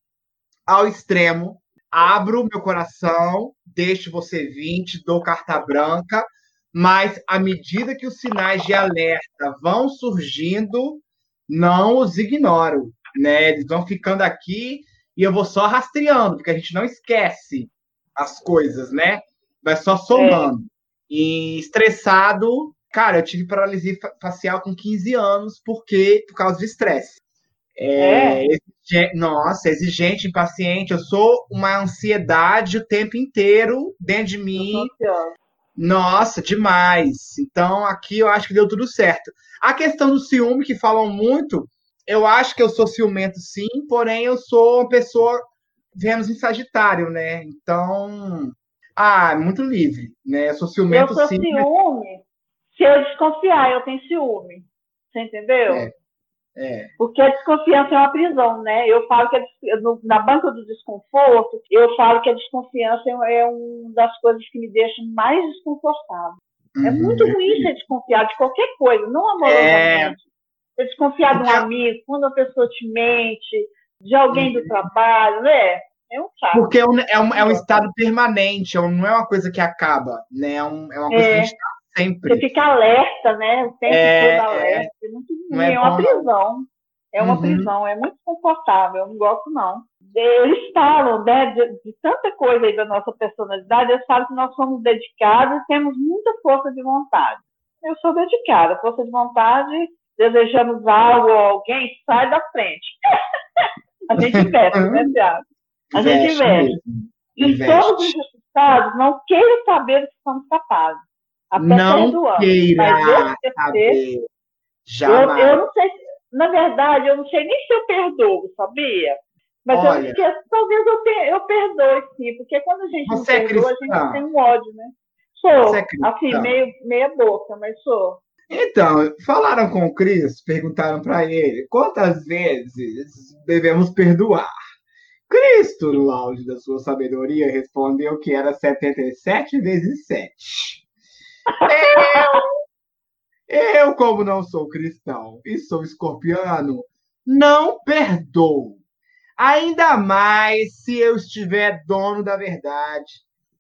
ao extremo, abro meu coração, deixo você vir, te dou carta branca, mas à medida que os sinais de alerta vão surgindo, não os ignoro, né? Eles vão ficando aqui e eu vou só rastreando, porque a gente não esquece as coisas, né? Vai só somando. E estressado, cara, eu tive paralisia fa- facial com 15 anos porque por causa de estresse. É, exige- Nossa, exigente, impaciente. Eu sou uma ansiedade o tempo inteiro dentro de mim. Nossa, demais. Então, aqui eu acho que deu tudo certo. A questão do ciúme, que falam muito, eu acho que eu sou ciumento sim, porém eu sou uma pessoa Vênus em Sagitário, né? Então, ah, muito livre, né? Eu sou Eu ciumento sou sim. ciúme. Se eu desconfiar, eu tenho ciúme. Você entendeu? É. É. Porque a desconfiança é uma prisão, né? Eu falo que no- na banca do desconforto, eu falo que a desconfiança é é uma das coisas que me deixam mais desconfortável. É Uhum. muito ruim você desconfiar de qualquer coisa, não amorosamente. Você desconfiar de um amigo, quando a pessoa te mente, de alguém do trabalho, né? É um saco. Porque é um, é um, é um estado permanente, é não é uma coisa que acaba, né? É, um- é uma coisa que a gente está Você sempre. fica alerta, né? O tempo É, todo alerta. É, muito ruim, é é, uma bom, prisão. É uma Uhum. prisão, é muito confortável, eu não gosto, não. Eles falam, né, de, de tanta coisa aí da nossa personalidade, eles falam que nós somos dedicados e temos muita força de vontade. Eu sou dedicada, força de vontade, desejamos algo ou alguém, sai da frente. A gente investe, né, Tiago? A gente Investe investe. Se Investe. somos injustiçados, não queira saber que somos capazes. Até Não perdoamos. queira esquecer, saber. eu, Jamais. eu não sei, se- na verdade, eu não sei nem se eu perdoo, sabia? Mas Olha. eu esqueço, talvez eu, te, eu perdoe sim, porque quando a gente Você não é perdoa, a cristã? gente tem um ódio, né? Sou, é assim, meio, meia boca, mas sou. Então, falaram com o Cristo, perguntaram para ele quantas vezes devemos perdoar. Cristo, no auge da sua sabedoria, respondeu que era 77 vezes 7. Eu, eu, como não sou cristão e sou escorpiano, não perdoo. Ainda mais se eu estiver dono da verdade,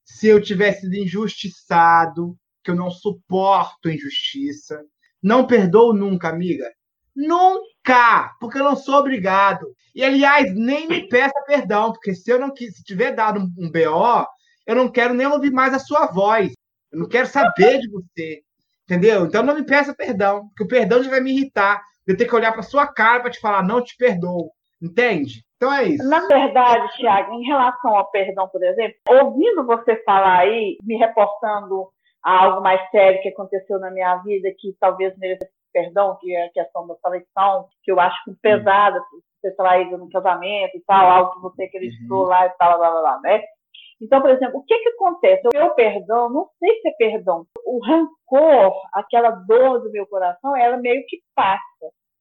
se eu tiver sido injustiçado, que eu não suporto injustiça. Não perdoo nunca, amiga. Nunca! Porque eu não sou obrigado. E, aliás, nem me peça perdão, porque se eu não se tiver dado um BO, eu não quero nem ouvir mais a sua voz. Eu não quero saber de você. Entendeu? Então não me peça perdão, porque o perdão já vai me irritar. Eu ter que olhar para sua cara para te falar, não te perdoo. Entende? Então é isso. Na verdade, Tiago, em relação ao perdão, por exemplo, ouvindo você falar aí, me reportando a algo mais sério que aconteceu na minha vida, que talvez merecesse perdão, que é a questão da traição, que eu acho que pesada, ser traído no casamento e tal, algo que você acreditou lá e tal, lá, lá, lá, né? Então, por exemplo, o que, que acontece? O meu perdão, não sei se é perdão. O rancor, aquela dor do meu coração, ela meio que passa,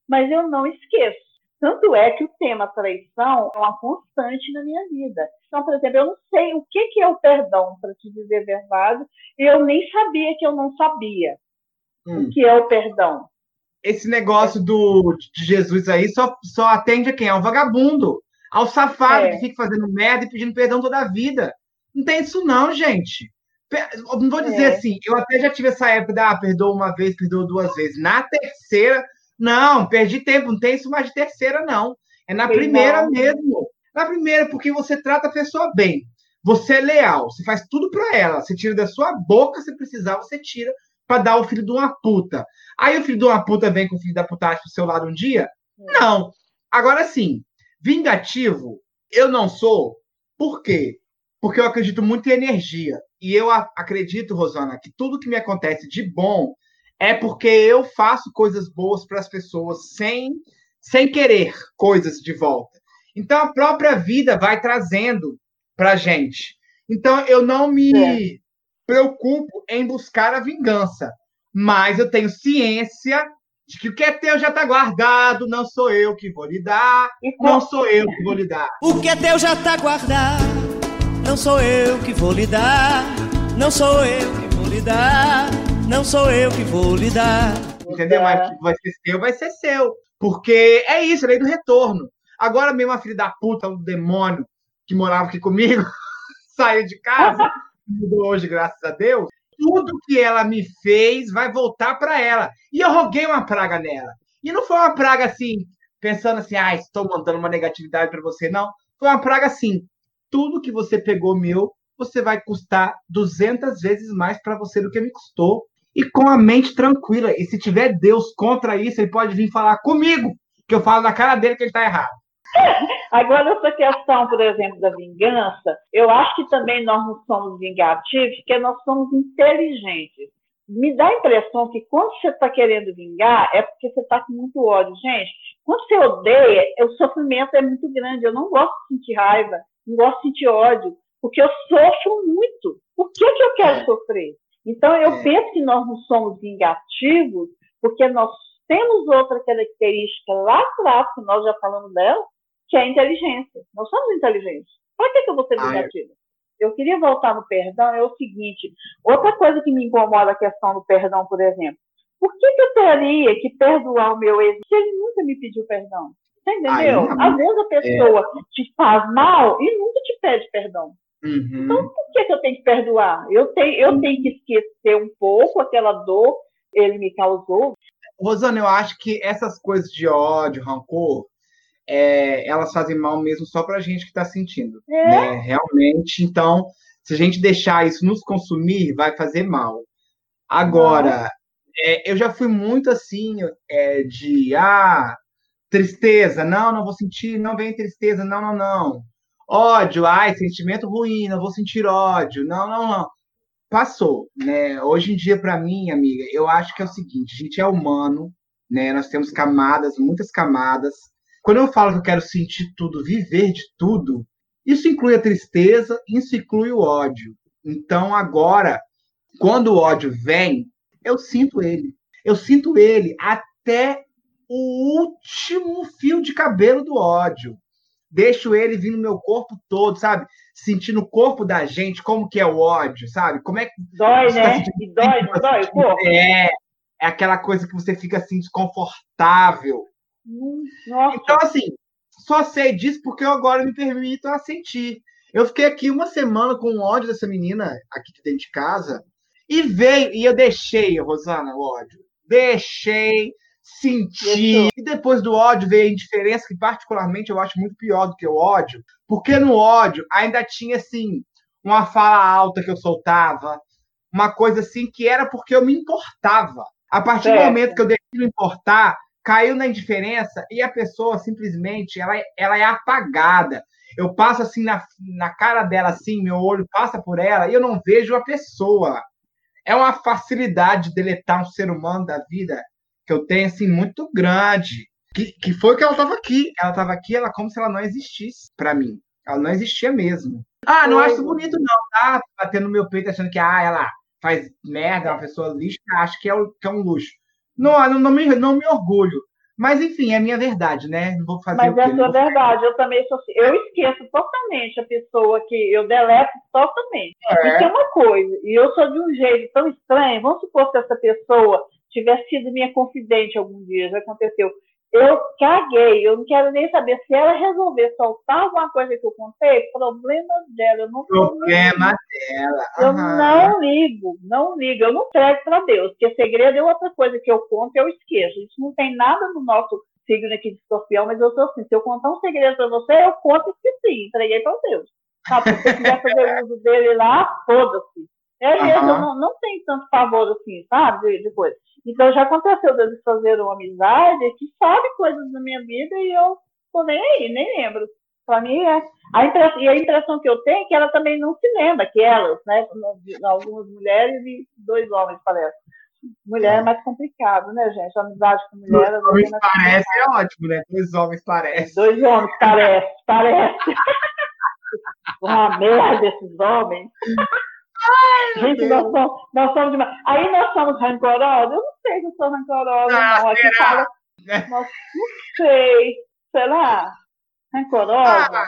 mas eu não esqueço. Tanto é que o tema traição é uma constante na minha vida. Então, por exemplo, eu não sei o que, que é o perdão, para te dizer a verdade, e eu nem sabia que eu não sabia hum. o que é o perdão. Esse negócio do, de Jesus aí só, só atende a quem? Ao vagabundo, ao safado é. que fica fazendo merda e pedindo perdão toda a vida. Não tem isso, não, gente. Não vou dizer é. assim, eu até já tive essa época da ah, perdoa uma vez, perdoa duas vezes. Na terceira, não, perdi tempo, não tem isso mais de terceira, não. É na primeira não. mesmo. Na primeira, porque você trata a pessoa bem. Você é leal, você faz tudo para ela. Você tira da sua boca, se precisar, você tira para dar o filho de uma puta. Aí o filho de uma puta vem com o filho da putagem pro seu lado um dia? É. Não. Agora sim, vingativo, eu não sou. Por quê? Porque eu acredito muito em energia. E eu acredito, Rosana, que tudo que me acontece de bom é porque eu faço coisas boas para as pessoas sem, sem querer coisas de volta. Então a própria vida vai trazendo para gente. Então eu não me é. preocupo em buscar a vingança, mas eu tenho ciência de que o que é teu já está guardado, não sou eu que vou lhe dar, não sou eu que vou lhe dar. O que é teu já está guardado não sou eu que vou lhe dar, não sou eu que vou lhe dar, não sou eu que vou lhe dar. Entendeu? Mas vai ser seu, vai ser seu. Porque é isso, lei do retorno. Agora mesmo a filha da puta, um demônio que morava aqui comigo, saiu de casa, mudou hoje, graças a Deus. Tudo que ela me fez vai voltar para ela. E eu roguei uma praga nela. E não foi uma praga assim, pensando assim, ah, estou mandando uma negatividade para você, não. Foi uma praga assim, tudo que você pegou meu, você vai custar 200 vezes mais para você do que me custou. E com a mente tranquila. E se tiver Deus contra isso, ele pode vir falar comigo, que eu falo na cara dele que ele está errado. Agora, essa questão, por exemplo, da vingança, eu acho que também nós não somos vingativos, porque nós somos inteligentes. Me dá a impressão que quando você está querendo vingar, é porque você está com muito ódio. Gente, quando você odeia, o sofrimento é muito grande. Eu não gosto de sentir raiva não gosto de sentir ódio, porque eu sofro muito. Por que, que eu quero é. sofrer? Então, eu é. penso que nós não somos vingativos, porque nós temos outra característica lá atrás, que nós já falamos dela, que é a inteligência. Nós somos inteligentes. Para que, que eu vou ser vingativa? Eu queria voltar no perdão, é o seguinte, outra coisa que me incomoda a questão do perdão, por exemplo. Por que, que eu teria que perdoar o meu ex se ele nunca me pediu perdão? Você entendeu? Aí, Às vezes a pessoa é... te faz mal e nunca te pede perdão. Uhum. Então, por que, que eu tenho que perdoar? Eu tenho, eu uhum. tenho que esquecer um pouco aquela dor que ele me causou. Rosana, eu acho que essas coisas de ódio, rancor, é, elas fazem mal mesmo só para a gente que está sentindo. É. Né? Realmente, então, se a gente deixar isso nos consumir, vai fazer mal. Agora, é, eu já fui muito assim, é, de ah, Tristeza, não, não vou sentir, não vem tristeza, não, não, não. Ódio, ai, sentimento ruim, não vou sentir ódio, não, não, não. Passou, né? Hoje em dia, para mim, amiga, eu acho que é o seguinte: a gente é humano, né? Nós temos camadas, muitas camadas. Quando eu falo que eu quero sentir tudo, viver de tudo, isso inclui a tristeza, isso inclui o ódio. Então, agora, quando o ódio vem, eu sinto ele. Eu sinto ele até o último fio de cabelo do ódio. Deixo ele vir no meu corpo todo, sabe? Sentir no corpo da gente como que é o ódio, sabe? Como é que. Dói, né? Tá e dói, não dói o corpo? É, é aquela coisa que você fica assim, desconfortável. Hum, então, assim, só sei disso porque eu agora me permito a sentir. Eu fiquei aqui uma semana com o ódio dessa menina aqui dentro de casa e veio, e eu deixei, Rosana, o ódio. Deixei, sentir. E depois do ódio veio a indiferença, que particularmente eu acho muito pior do que o ódio, porque no ódio ainda tinha assim uma fala alta que eu soltava, uma coisa assim que era porque eu me importava. A partir do momento que eu deixei de me importar, caiu na indiferença e a pessoa simplesmente ela, ela é apagada. Eu passo assim na, na cara dela, assim, meu olho passa por ela e eu não vejo a pessoa. É uma facilidade de deletar um ser humano da vida que eu tenho assim muito grande. Que, que foi que ela estava aqui. Ela estava aqui, ela como se ela não existisse para mim. Ela não existia mesmo. Ah, não acho bonito, não, tá? Batendo no meu peito achando que, ah, ela faz merda, é uma pessoa lixo, acho que é, o- que é um luxo. Não, não, não, me, não me orgulho. Mas, enfim, é a minha verdade, né? Não vou fazer Mas é a Não sua verdade, eu também sou assim. Eu esqueço totalmente a pessoa que eu deleto totalmente. E É. tem uma coisa, e eu sou de um jeito tão estranho, vamos supor que essa pessoa tivesse sido minha confidente algum dia, já aconteceu. Eu caguei, eu não quero nem saber se ela resolver soltar alguma coisa que eu contei, problema dela, eu não Problema dela. Eu aham. não ligo, não ligo, eu não entrego para Deus, porque segredo é outra coisa que eu conto e eu esqueço. Isso não tem nada no nosso signo aqui de escorpião, mas eu sou assim, se eu contar um segredo para você, eu conto e esqueci, entreguei para Deus. Se você quiser fazer uso dele lá, foda-se. É mesmo, eu Aham. não, não tenho tanto favor assim, sabe, de, de coisa. Então já aconteceu deles fazerem uma amizade que sabe coisas da minha vida e eu tô nem aí, nem lembro. Para mim é. A impressão, e a impressão que eu tenho é que ela também não se lembra, que elas, né? Algumas mulheres e dois homens, parece. Mulher é mais complicado, né, gente? A amizade com mulher Dois homens é parece é ótimo, né? Dois homens parece. Dois homens, parece, parece. Uma merda esses homens. Gente, nós somos, nós somos demais. Aí nós somos rancorosos? Eu não sei se eu sou rancorosa, Ah, não. Aqui fala. Nós, não sei. Será? Rancorosa? Ah,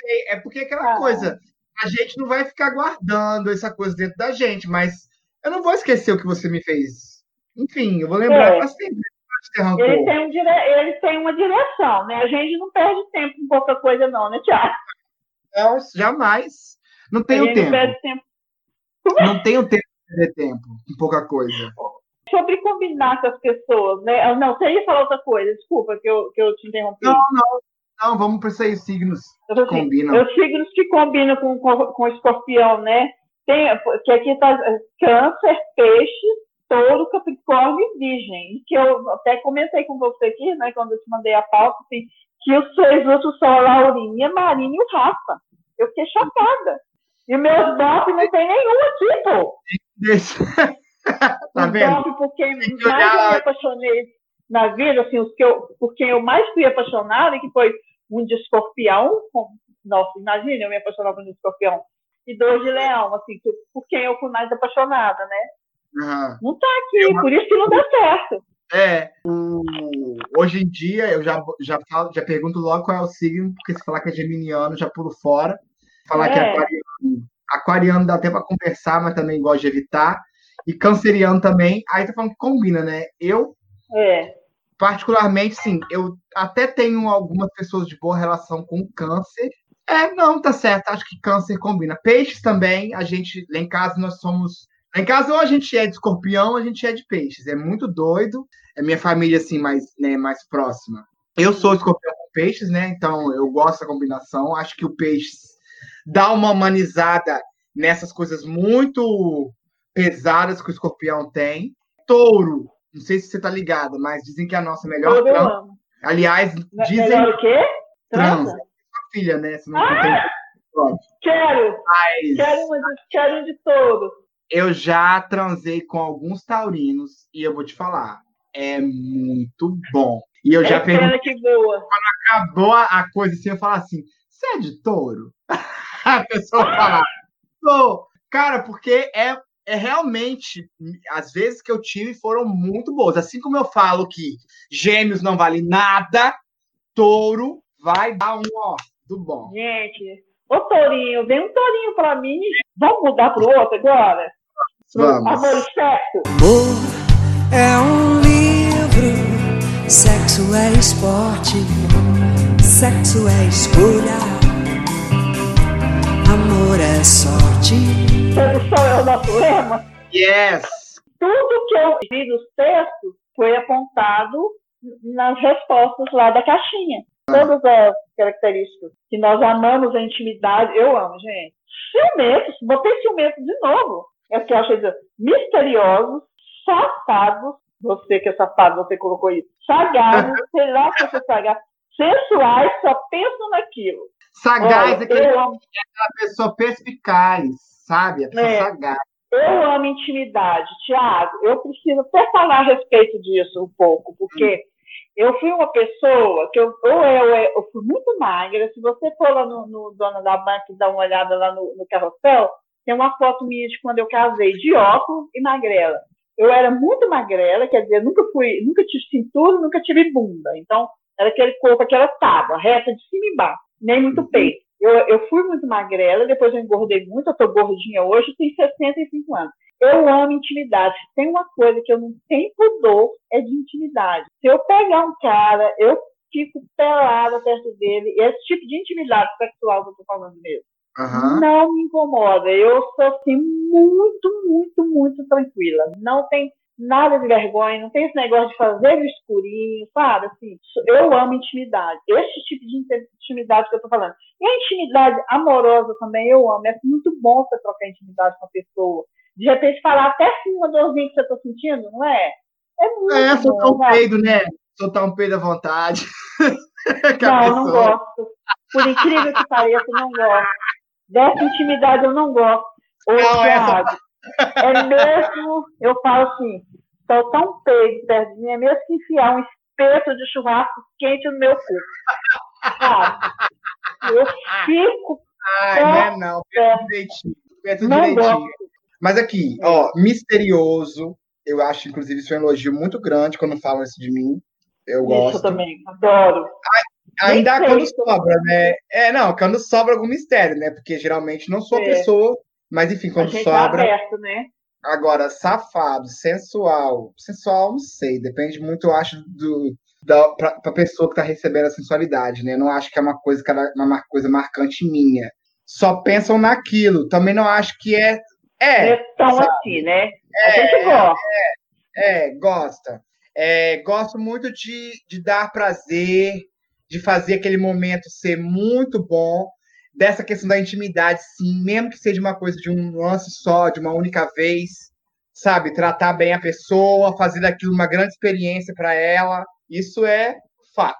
sei, É porque aquela Ah. coisa, a gente não vai ficar guardando essa coisa dentro da gente, mas eu não vou esquecer o que você me fez. Enfim, eu vou lembrar É. pra sempre. Ele, tem um dire... ele tem uma direção, né? A gente não perde tempo com pouca coisa, não, né, Tiago? Não, jamais. Não A tenho gente não tempo. perde tempo. Não tenho tempo de perder tempo com pouca coisa. Sobre combinar com as pessoas, né? Ah, Não, você ia falar outra coisa, desculpa que eu, que eu te interrompi. Não, não. Não, vamos para esses signos que assim, combinam. Os signos que combinam com, com, com escorpião, né? Tem, que aqui está câncer, peixe, touro, capricórnio e virgem. Que eu até comentei com você aqui, né? Quando eu te mandei a pauta, assim, que os três outros são a Laurinha, Marina e o Rafa. Eu fiquei chocada. E meus DOP não tem nenhum aqui, pô. Deixa. tá vendo? DOP por quem Tem que mais eu me apaixonei na vida, assim, os que eu, por quem eu mais fui apaixonada, que foi um de escorpião, com, nossa, imagina eu me apaixonar por um de escorpião, e dois de leão, assim, que, por quem eu fui mais apaixonada, né? Aham. Não tá aqui, por isso que não deu certo. É, o- hoje em dia eu já, já, falo, já pergunto logo qual é o signo, porque se falar que é geminiano, já pulo fora. Falar que é É. aquariano, dá até para conversar, mas também gosto de evitar. E canceriano também, aí tá falando que combina, né? Eu, É, particularmente, sim, eu até tenho algumas pessoas de boa relação com câncer. É, não, tá certo, acho que câncer combina. Peixes também, a gente, lá em casa nós somos. Lá em casa ou a gente é de escorpião, ou a gente é de peixes. É muito doido. É minha família, assim, mais, né, mais próxima. Eu sou escorpião com peixes, né? Então eu gosto da combinação. Acho que o peixe dá uma humanizada nessas coisas muito pesadas que o escorpião tem. Touro, não sei se você tá ligada, mas dizem que é a nossa melhor todo amo. Aliás, Me- dizem Melhor o quê? Transa? Sua filha, né? Você não Ah! tem Quero, mas quero, de, quero um de touro. eu já transei com alguns taurinos e eu vou te falar, é muito bom. E eu já é perguntei, pena que voa. acabou a coisa assim, eu falar assim, você é de touro? A pessoa fala, sou. Cara, porque é, é realmente, as vezes que eu tive foram muito boas. Assim como eu falo que gêmeos não vale nada, touro vai dar um, ó, do bom. Gente, ô tourinho, vem um tourinho pra mim. Vamos mudar pro outro agora? Vamos. Amor e sexo? Amor é um livro, sexo é esporte, sexo é escolha, é sorte. Sedução é o nosso lema. Yes! Tudo que eu vi nos textos foi apontado nas respostas lá da caixinha. Todas as características que nós amamos a intimidade, eu amo, gente. Ciumentos, botei ciumentos de novo. É o que eu dizer, misteriosos, safados, você que é safado, você colocou isso, sagazes, sei lá se você é sagaz, sensuais, só pensam naquilo. Sagaz é aquele eu amo a pessoa perspicaz, sabe? A pessoa É. sagaz. Eu amo intimidade. Tiago, eu preciso até falar a respeito disso um pouco, porque eu fui uma pessoa que eu, ou eu, eu fui muito magra. Se você for lá no, no Dona da Banca e dar uma olhada lá no, no carrossel, tem uma foto minha de quando eu casei, de óculos e magrela. Eu era muito magrela, quer dizer, nunca fui, nunca tive cintura, nunca tive bunda. Então, era aquele corpo, aquela tábua, reta de cima e nem muito uhum. peito. Eu, eu fui muito magrela, depois eu engordei muito, eu tô gordinha hoje, tenho 65 anos. Eu amo intimidade. Tem uma coisa que eu não tenho pudor, é de intimidade. Se eu pegar um cara, eu fico pelada perto dele. Esse tipo de intimidade sexual que eu tô falando mesmo. Uhum. Não me incomoda. Eu sou assim muito, muito, muito tranquila. Não tem nada de vergonha, não tem esse negócio de fazer no escurinho, sabe? Assim, eu amo intimidade. Esse tipo de intimidade que eu tô falando. E a intimidade amorosa também eu amo. É muito bom você trocar intimidade com a pessoa. De repente falar até assim uma dorzinha que você tá sentindo, não é? É muito É, soltar um peido, né? Soltar um peido à vontade. não, não gosto. Por incrível que pareça, não gosto. Dessa intimidade eu não gosto. Ô, não, essa... É mesmo, eu falo assim, soltar um peido perto de mim é mesmo que enfiar um espeto de churrasco quente no meu corpo. Sabe? Eu fico. Ai, não é não, perto direitinho. Perto não direitinho. Gosto. Mas aqui, ó, misterioso. Eu acho, inclusive, isso é um elogio muito grande quando falam isso de mim. Eu gosto. Isso também, adoro. Ainda quando sobra, né? É, não, quando sobra algum mistério, né? Porque geralmente não sou a é. pessoa, mas enfim, quando tá sobra. Tá aberto, né? Agora, safado, sensual. Sensual, não sei, depende muito, eu acho, do, da, pra, pra pessoa que tá recebendo a sensualidade, né? Não acho que é uma coisa, uma coisa marcante minha. Só pensam naquilo. Também não acho que é. É, é tão sabe? assim, né? É, a gente gosta. É, é gosta. É, gosto muito de, de dar prazer, de fazer aquele momento ser muito bom, dessa questão da intimidade, sim, mesmo que seja uma coisa de um lance só, de uma única vez, sabe? Tratar bem a pessoa, fazer daquilo uma grande experiência para ela, isso é fato.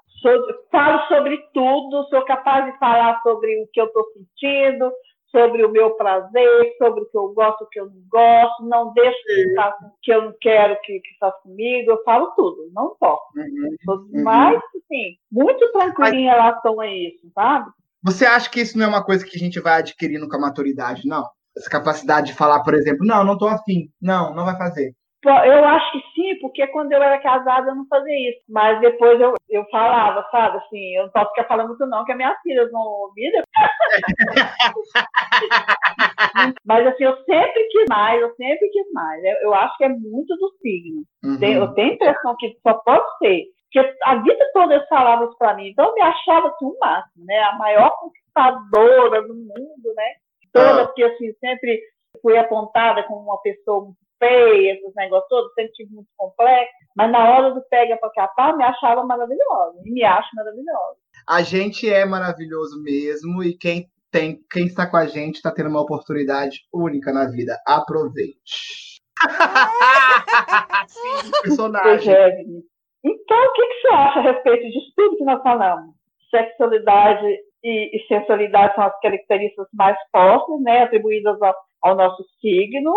Falo sobre tudo, sou capaz de falar sobre o que eu estou sentindo, sobre o meu prazer, sobre o que eu gosto, o que eu não gosto, não deixo que faça que eu não quero que, que faça comigo, eu falo tudo, não importa. Uhum, uhum. Mas, assim, muito tranquila em relação a isso, sabe? Você acha que isso não é uma coisa que a gente vai adquirindo com a maturidade, não? Essa capacidade de falar, por exemplo, não, não estou afim, não, não vai fazer. Eu acho que sim, porque quando eu era casada eu não fazia isso. Mas depois eu, eu falava, sabe? Assim, eu não posso ficar falando muito não, que as minhas filhas vão ouvir. Mas assim, eu sempre quis mais, eu sempre quis mais. Eu, eu acho que é muito do signo. Uhum. Eu tenho a impressão que só pode ser. Porque a vida toda eles falavam isso pra mim. Então eu me achava assim o máximo, né? A maior conquistadora do mundo, né? Toda, ah. porque assim, sempre fui apontada como uma pessoa muito feia, esses negócios todos, sempre tive muito complexo, mas na hora do pega para capar, me achava maravilhosa, e me acho maravilhosa. A gente é maravilhoso mesmo, e quem tem, quem está com a gente está tendo uma oportunidade única na vida. Aproveite. Sim, personagem. Então, o que, que você acha a respeito disso tudo que nós falamos? Sexualidade e, e sensualidade são as características mais fortes, né, atribuídas ao, ao nosso signo,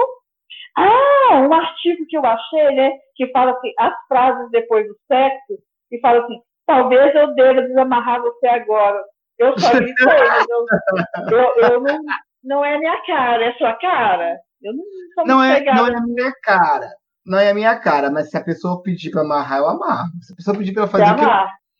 ah, um artigo que eu achei, né, que fala assim, as frases depois do sexo, e fala assim, talvez eu deva desamarrar você agora. Eu só li mas eu, eu, eu, não, não é minha cara, é sua cara. Eu não não é, não é a minha cara. Não é a minha cara, mas se a pessoa pedir pra amarrar, eu amarro. Se a pessoa pedir pra fazer o que, eu,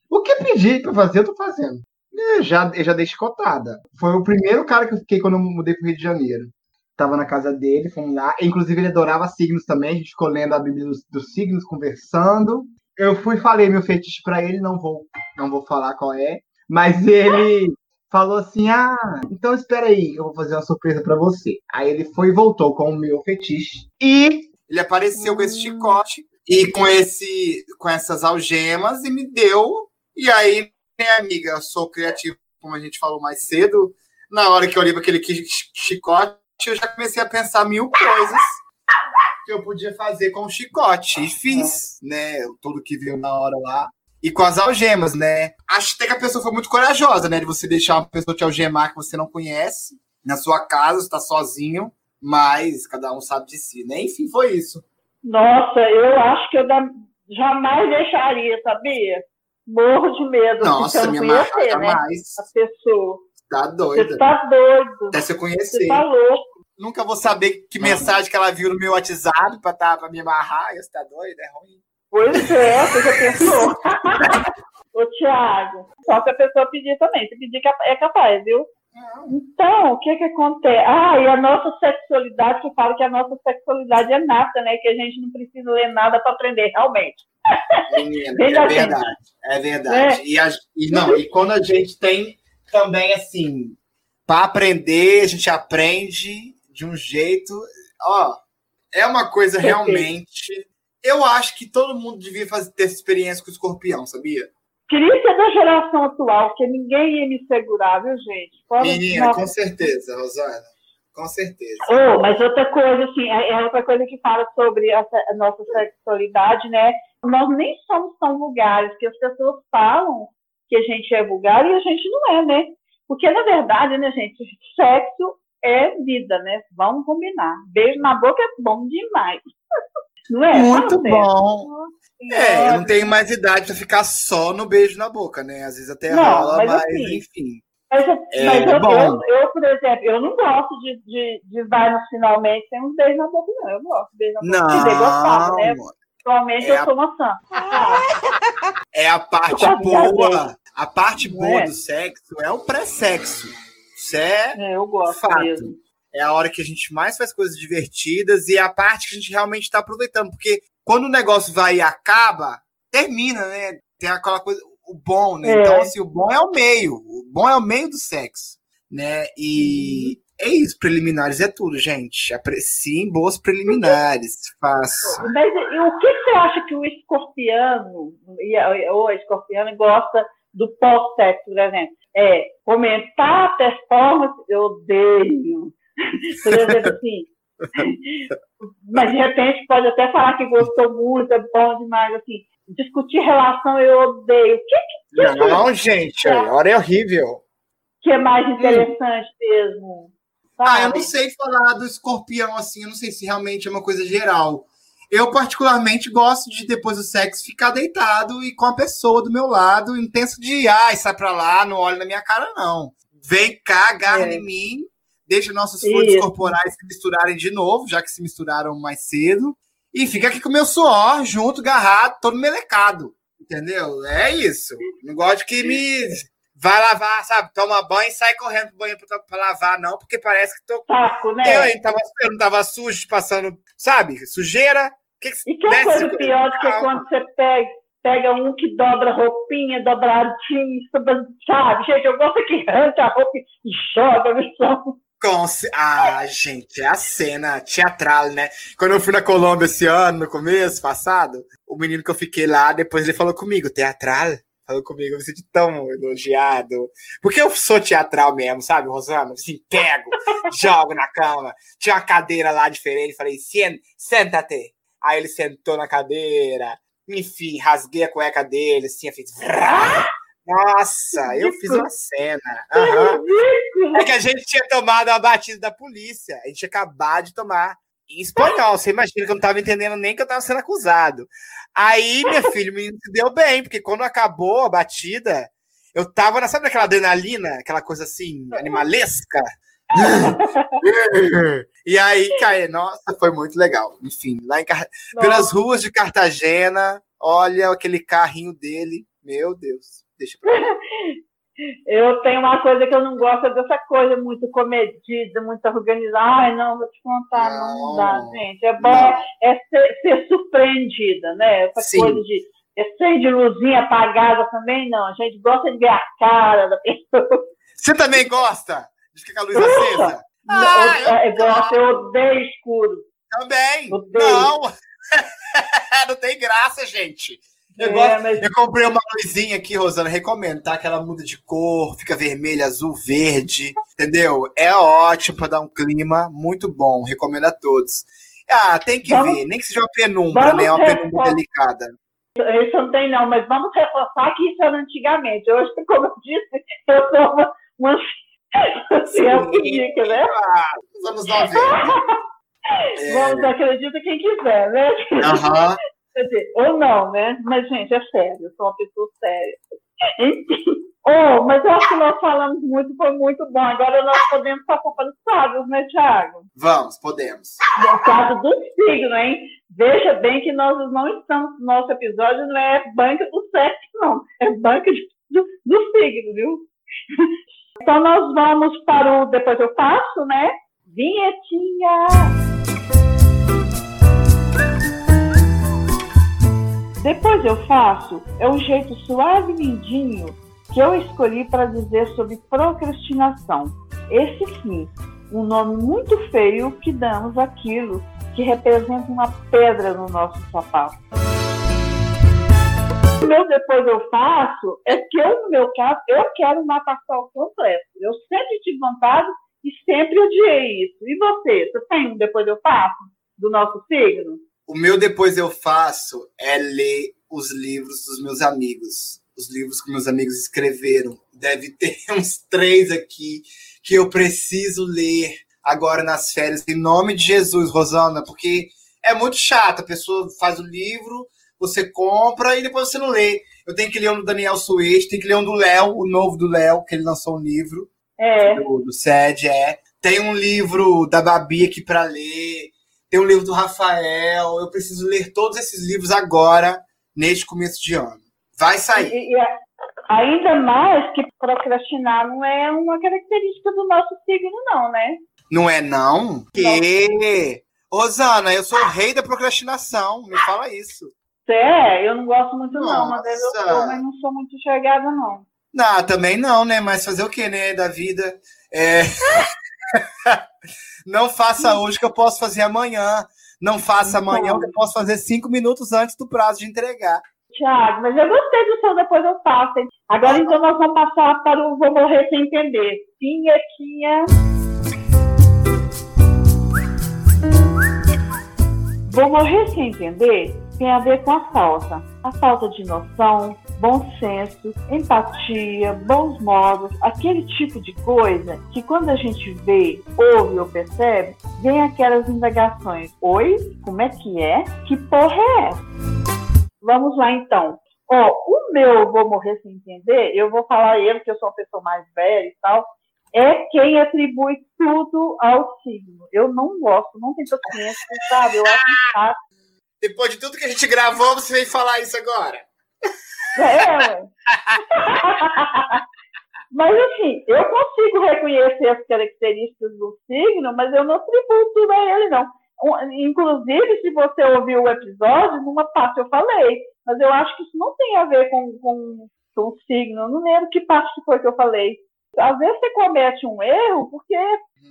o que pedir pra fazer, eu tô fazendo. Eu já, eu já dei chicotada. Foi o primeiro cara que eu fiquei quando eu mudei pro Rio de Janeiro tava na casa dele, fomos lá. Inclusive, ele adorava signos também, a gente ficou lendo a Bíblia dos, dos signos, conversando. Eu fui e falei meu fetiche para ele, não vou, não vou falar qual é, mas ele falou assim: "Ah, então espera aí, eu vou fazer uma surpresa para você". Aí ele foi e voltou com o meu fetiche e ele apareceu com esse chicote e com esse com essas algemas e me deu. E aí, minha amiga, eu sou criativo, como a gente falou mais cedo, na hora que eu olhei para aquele chicote, eu já comecei a pensar mil coisas que eu podia fazer com o chicote. E fiz, né? Tudo que veio na hora lá. E com as algemas, né? Acho até que a pessoa foi muito corajosa, né? De você deixar uma pessoa te algemar que você não conhece na sua casa, está sozinho, mas cada um sabe de si, né? Enfim, foi isso. Nossa, eu acho que eu jamais deixaria, sabia? Morro de medo. Nossa, porque eu minha conhecer, né? jamais. A pessoa. Tá Você doida. tá doido. Até se eu Você conhecer. tá louco. Nunca vou saber que mensagem que ela viu no meu WhatsApp pra, tá, pra me amarrar. Você tá doida? É ruim. Pois é, você já pensou? Ô, Tiago, só que a pessoa pedir também. Se pedir, é capaz, viu? Então, o que que acontece? Ah, e a nossa sexualidade, que eu falo que a nossa sexualidade é nata, né? Que a gente não precisa ler nada para aprender, realmente. Menina, é da verdade. É verdade. E, a- e não, e quando a gente tem também assim, para aprender, a gente aprende de um jeito, ó, é uma coisa realmente. Eu acho que todo mundo devia fazer, ter essa experiência com o escorpião, sabia? Queria ser da geração atual, porque ninguém ia me segurar, viu, gente? Fora- Menina, Nossa. com certeza, Rosana. Com certeza. Oh, mas outra coisa, assim, é é outra coisa que fala sobre a, nossa sexualidade, né? Nós nem somos tão vulgares, que as pessoas falam que a gente é vulgar e a gente não é, né? Porque, na verdade, né, gente, sexo é vida, né? Vamos combinar. Beijo na boca é bom demais. Não é? Muito bom. É, eu não tenho mais idade pra ficar só no beijo na boca, né? Às vezes até Não, rola, mas mas, assim, enfim. Mas, eu, É, mas eu, bom. eu, eu, por exemplo, eu não gosto de, de, de vai no finalmente sem um beijo na boca, não. Eu gosto de beijo na boca. Se bem gostava, né? Não, Atualmente É eu a- sou uma santa. é a parte boa. A parte Não boa é? do sexo é o pré-sexo. Isso é, É, eu gosto Fato. mesmo. é a hora que a gente mais faz coisas divertidas e é a parte que a gente realmente está aproveitando. Porque quando o negócio vai e acaba, termina, né? Tem aquela coisa, o bom, né? É. Então, assim, o bom é o meio. O bom é o meio do sexo, né? E é isso, preliminares é tudo, gente. Apreciem boas preliminares. Faça. Mas e o que você acha que o escorpiano ou a escorpiana gosta do pós-sexo, por exemplo? É comentar a performance, eu odeio. Por exemplo, assim. Mas de repente pode até falar que gostou muito, é bom demais, assim. Discutir relação eu odeio. O que, Não, gente, a hora é horrível. que é mais interessante mesmo? Ah, eu sabe? não sei falar do escorpião assim, eu não sei se realmente é uma coisa geral. Eu, particularmente, gosto de, depois do sexo, ficar deitado e com a pessoa do meu lado, não penso de, ai, sai pra lá, não olha na minha cara, não. Vem cá, agarra É. em mim, deixa nossos fluidos corporais se misturarem de novo, já que se misturaram mais cedo, e fica aqui com o meu suor, junto, agarrado, todo melecado. Entendeu? É isso. Não gosto que me. Vai lavar, sabe? Toma banho e sai correndo pro banheiro pra, pra lavar, não, porque parece que tô Saco, né? eu, hein, tava, eu não tava sujo, passando, sabe? Sujeira. Que que E que é coisa pior do que quando você pega, pega um que dobra roupinha, dobradinho, sabe? Gente, eu gosto que arranca a roupa e joga no chão. Com ce- Ah, gente, é a cena teatral, né? Quando eu fui na Colômbia esse ano, no começo, passado, o menino que eu fiquei lá, depois ele falou comigo, teatral? Falou comigo, eu me senti tão elogiado. Porque eu sou teatral mesmo, sabe, Rosana? Assim, pego, jogo na cama. Tinha uma cadeira lá diferente, falei, "Sien- senta-te. Aí ele sentou na cadeira, enfim, rasguei a cueca dele, assim, eu fiz. Nossa, eu fiz uma cena. Aham. É que a gente tinha tomado a batida da polícia. A gente tinha acabado de tomar. Em espanhol, você imagina que eu não estava entendendo nem que eu estava sendo acusado. Aí, minha filha, o menino se deu bem, porque quando acabou a batida, eu tava na, sabe aquela adrenalina, aquela coisa assim, animalesca? e aí, cara, nossa, foi muito legal. Enfim, lá em Car... pelas ruas de Cartagena, olha aquele carrinho dele, meu Deus, deixa pra. Eu tenho uma coisa que eu não gosto é dessa coisa muito comedida, muito organizada. Ai, não, vou te contar, não, não dá, gente. É bom Não. é ser, ser surpreendida, né? Essa Sim. coisa de é ser de luzinha apagada também, não. A gente gosta de ver a cara da pessoa. Você também gosta de ficar com a luz acesa? Ah, eu, eu gosto, eu odeio escuro. Também. Odeio. Não. não tem graça, gente. Eu, É, gosto- mas- eu comprei uma luzinha aqui, Rosana, recomendo, tá? Que ela muda de cor, fica vermelha, azul, verde, entendeu? É ótimo pra dar um clima muito bom, recomendo a todos. Ah, tem que Vamos- ver, nem que seja uma penumbra, né? Uma reforçar- penumbra delicada. Isso não tem, não, mas vamos reforçar que isso era antigamente. Hoje, como eu disse, eu sou uma, uma fiel dica, né? Ah, nos anos 90. É, Vamos, acredita quem quiser, né? Aham. Quer dizer, ou não, né? Mas, gente, é sério, eu sou uma pessoa séria. Enfim. Oh, mas eu acho que nós falamos muito, foi muito bom. Agora nós podemos passar para os quadros, né, Tiago? Vamos, podemos. O quadro do signo, hein? Veja bem que nós não estamos, nosso episódio não é banca do sexo, não. É banca de, do, do signo, viu? Então nós vamos para o Depois Eu Faço, né? Vinhetinha! Depois eu faço é um jeito suave e lindinho que eu escolhi para dizer sobre procrastinação. Esse sim, um nome muito feio que damos àquilo que representa uma pedra no nosso sapato. O meu depois eu faço é que eu, no meu caso, eu quero uma natação completo. Eu sempre tive vontade e sempre odiei isso. E você? Você tem um depois eu faço do nosso signo? O meu depois eu faço é ler os livros dos meus amigos. Os livros que meus amigos escreveram. Deve ter uns três aqui que eu preciso ler agora nas férias. Em nome de Jesus, Rosana, porque é muito chato. A pessoa faz o livro, você compra e depois você não lê. Eu tenho que ler um do Daniel Suez, tenho que ler um do Léo, o novo do Léo, que ele lançou um livro. É. Do, do SED, é. Tem um livro da Babi aqui para ler. Tem um livro do Rafael. Eu preciso ler todos esses livros agora, neste começo de ano. Vai sair. E, e ainda mais que procrastinar não é uma característica do nosso signo, não, né? Não é não? Que? Rosana, eu sou o rei da procrastinação. Me fala isso. É, eu não gosto muito, não, Nossa. mas eu sou, mas não sou muito chegada, não. Não, também não, né? Mas fazer o que, né? Da vida. É... não faça hoje que eu posso fazer amanhã. Não faça amanhã que eu posso fazer cinco minutos antes do prazo de entregar. Tiago, mas eu gostei do seu depois eu faço. hein? Agora então nós vamos passar para o Vou Morrer Sem Entender. Vinhetinha. Vou morrer sem entender tem a ver com a falta. A falta de noção, bom senso, empatia, bons modos, aquele tipo de coisa que quando a gente vê, ouve ou percebe, vem aquelas indagações. Oi? Como é que é? Que porra é? Vamos lá então. Ó, o meu vou morrer sem entender, eu vou falar ele, que eu sou uma pessoa mais velha e tal, é quem atribui tudo ao signo. Eu não gosto, não tenho paciência, sabe? Eu acho chato. Depois de tudo que a gente gravou, você vem falar isso agora. É. Mas assim, eu consigo reconhecer as características do signo, mas eu não atribuo tudo a ele, não. Inclusive, se você ouviu o episódio, numa parte eu falei, mas eu acho que isso não tem a ver com, com, com o signo. Eu não lembro que parte foi que eu falei. Às vezes você comete um erro porque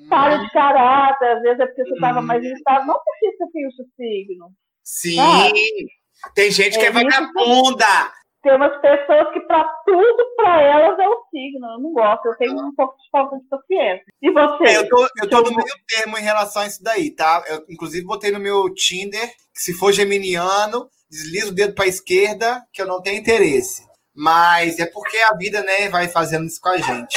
falha de caráter, às vezes é porque você estava mais irritado, não porque você tem o seu signo. Sim. Ah. Tem gente que é, É vagabunda. Tem umas pessoas que para tudo para elas é o signo. Eu não gosto, eu tenho um pouco de falta de paciência. E você? É, eu tô, eu tô no meio termo em relação a isso daí, tá? Eu, inclusive, botei no meu Tinder que se for geminiano, desliza o dedo pra esquerda, que eu não tenho interesse. Mas é porque a vida, né, vai fazendo isso com a gente.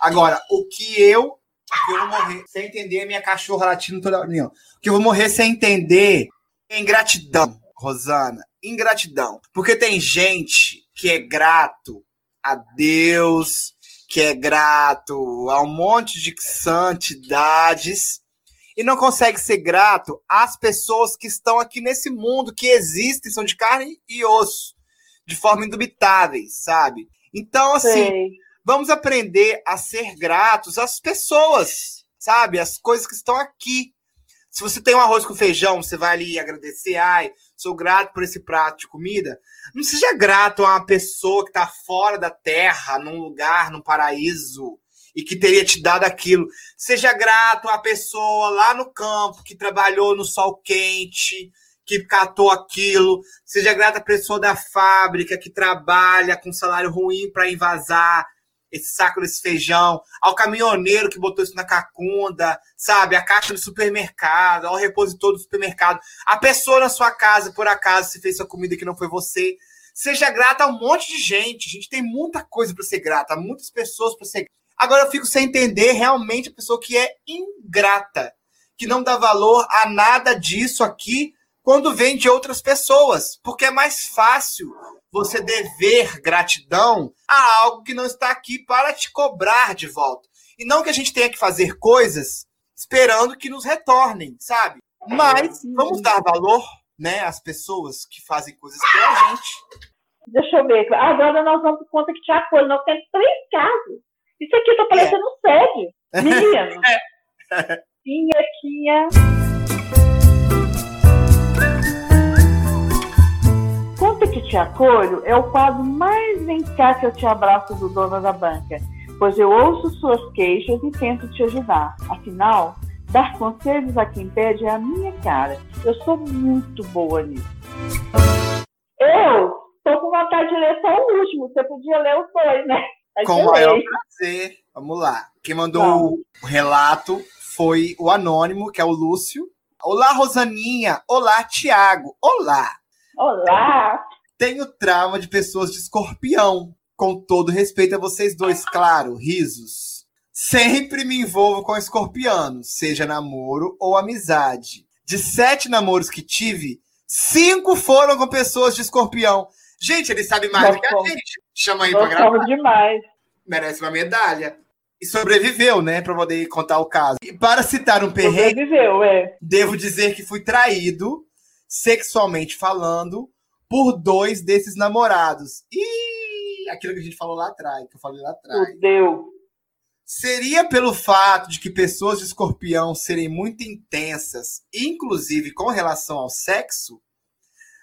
Agora, o que eu. Que eu vou morrer sem entender é minha cachorra latindo toda hora. Não. O que eu vou morrer sem entender é ingratidão, Rosana. Ingratidão. Porque tem gente que é grato a Deus, que é grato a um monte de santidades e não consegue ser grato às pessoas que estão aqui nesse mundo, que existem, são de carne e osso, de forma indubitáveis, sabe? Então, assim, sei. vamos aprender a ser gratos às pessoas, sabe? As coisas que estão aqui. Se você tem um arroz com feijão, você vai ali agradecer, ai, sou grato por esse prato de comida. Não seja grato a uma pessoa que está fora da terra, num lugar, num paraíso, e que teria te dado aquilo. Seja grato à pessoa lá no campo que trabalhou no sol quente, que catou aquilo. Seja grato à pessoa da fábrica que trabalha com salário ruim para invasar esse saco desse feijão, ao caminhoneiro que botou isso na cacunda, sabe? A caixa do supermercado, ao repositor do supermercado, a pessoa na sua casa, por acaso, se fez sua comida que não foi você. Seja grata a um monte de gente. A gente tem muita coisa para ser grata, muitas pessoas para ser Agora eu fico sem entender realmente a pessoa que é ingrata, que não dá valor a nada disso aqui, quando vem de outras pessoas, porque é mais fácil você dever gratidão a algo que não está aqui para te cobrar de volta. E não que a gente tenha que fazer coisas esperando que nos retornem, sabe? Mas vamos dar valor, né, às pessoas que fazem coisas pela gente. Deixa eu ver. Agora nós vamos por conta que te acolhe. Nós temos três casos. Isso aqui tá parecendo um sede. Menino. Quinha, quinha. Conta te acolho é o quadro mais vem cá que eu te abraço do dono da banca, pois eu ouço suas queixas e tento te ajudar. Afinal, dar conselhos a quem pede é a minha cara. Eu sou muito boa nisso. Eu tô com vontade de ler só o último. Você podia ler os dois, né? Aí Com o maior prazer. Vamos lá. Quem mandou Vamos. o relato foi o anônimo, que é o Lúcio. Olá, Rosaninha. Olá, Tiago. Olá. Olá! Tenho trauma de pessoas de escorpião. Com todo respeito a vocês dois, claro, risos. Sempre me envolvo com escorpianos, seja namoro ou amizade. De sete namoros que tive, cinco foram com pessoas de escorpião. Gente, ele sabe mais do que a gente. Chama aí pra gravar. Demais. Merece uma medalha. E sobreviveu, né? Pra poder contar o caso. E para citar um perrengue, Sobreviveu, é. devo dizer que fui traído, sexualmente falando, por dois desses namorados. E aquilo que a gente falou lá atrás, que eu falei lá atrás. Fudeu. Seria pelo fato de que pessoas de escorpião serem muito intensas, inclusive com relação ao sexo?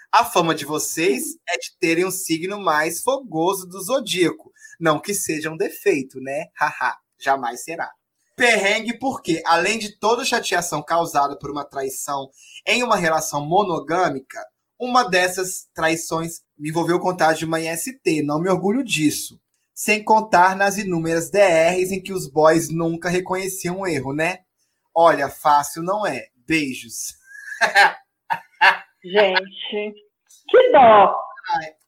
A fama de vocês é de terem um signo mais fogoso do zodíaco. Não que seja um defeito, né? Haha, jamais será. Perrengue porque, além de toda chateação causada por uma traição em uma relação monogâmica, uma dessas traições me envolveu contar de uma IST, não me orgulho disso. Sem contar nas inúmeras DRs em que os boys nunca reconheciam o erro, né? Olha, fácil não é. Beijos. Gente, que dó.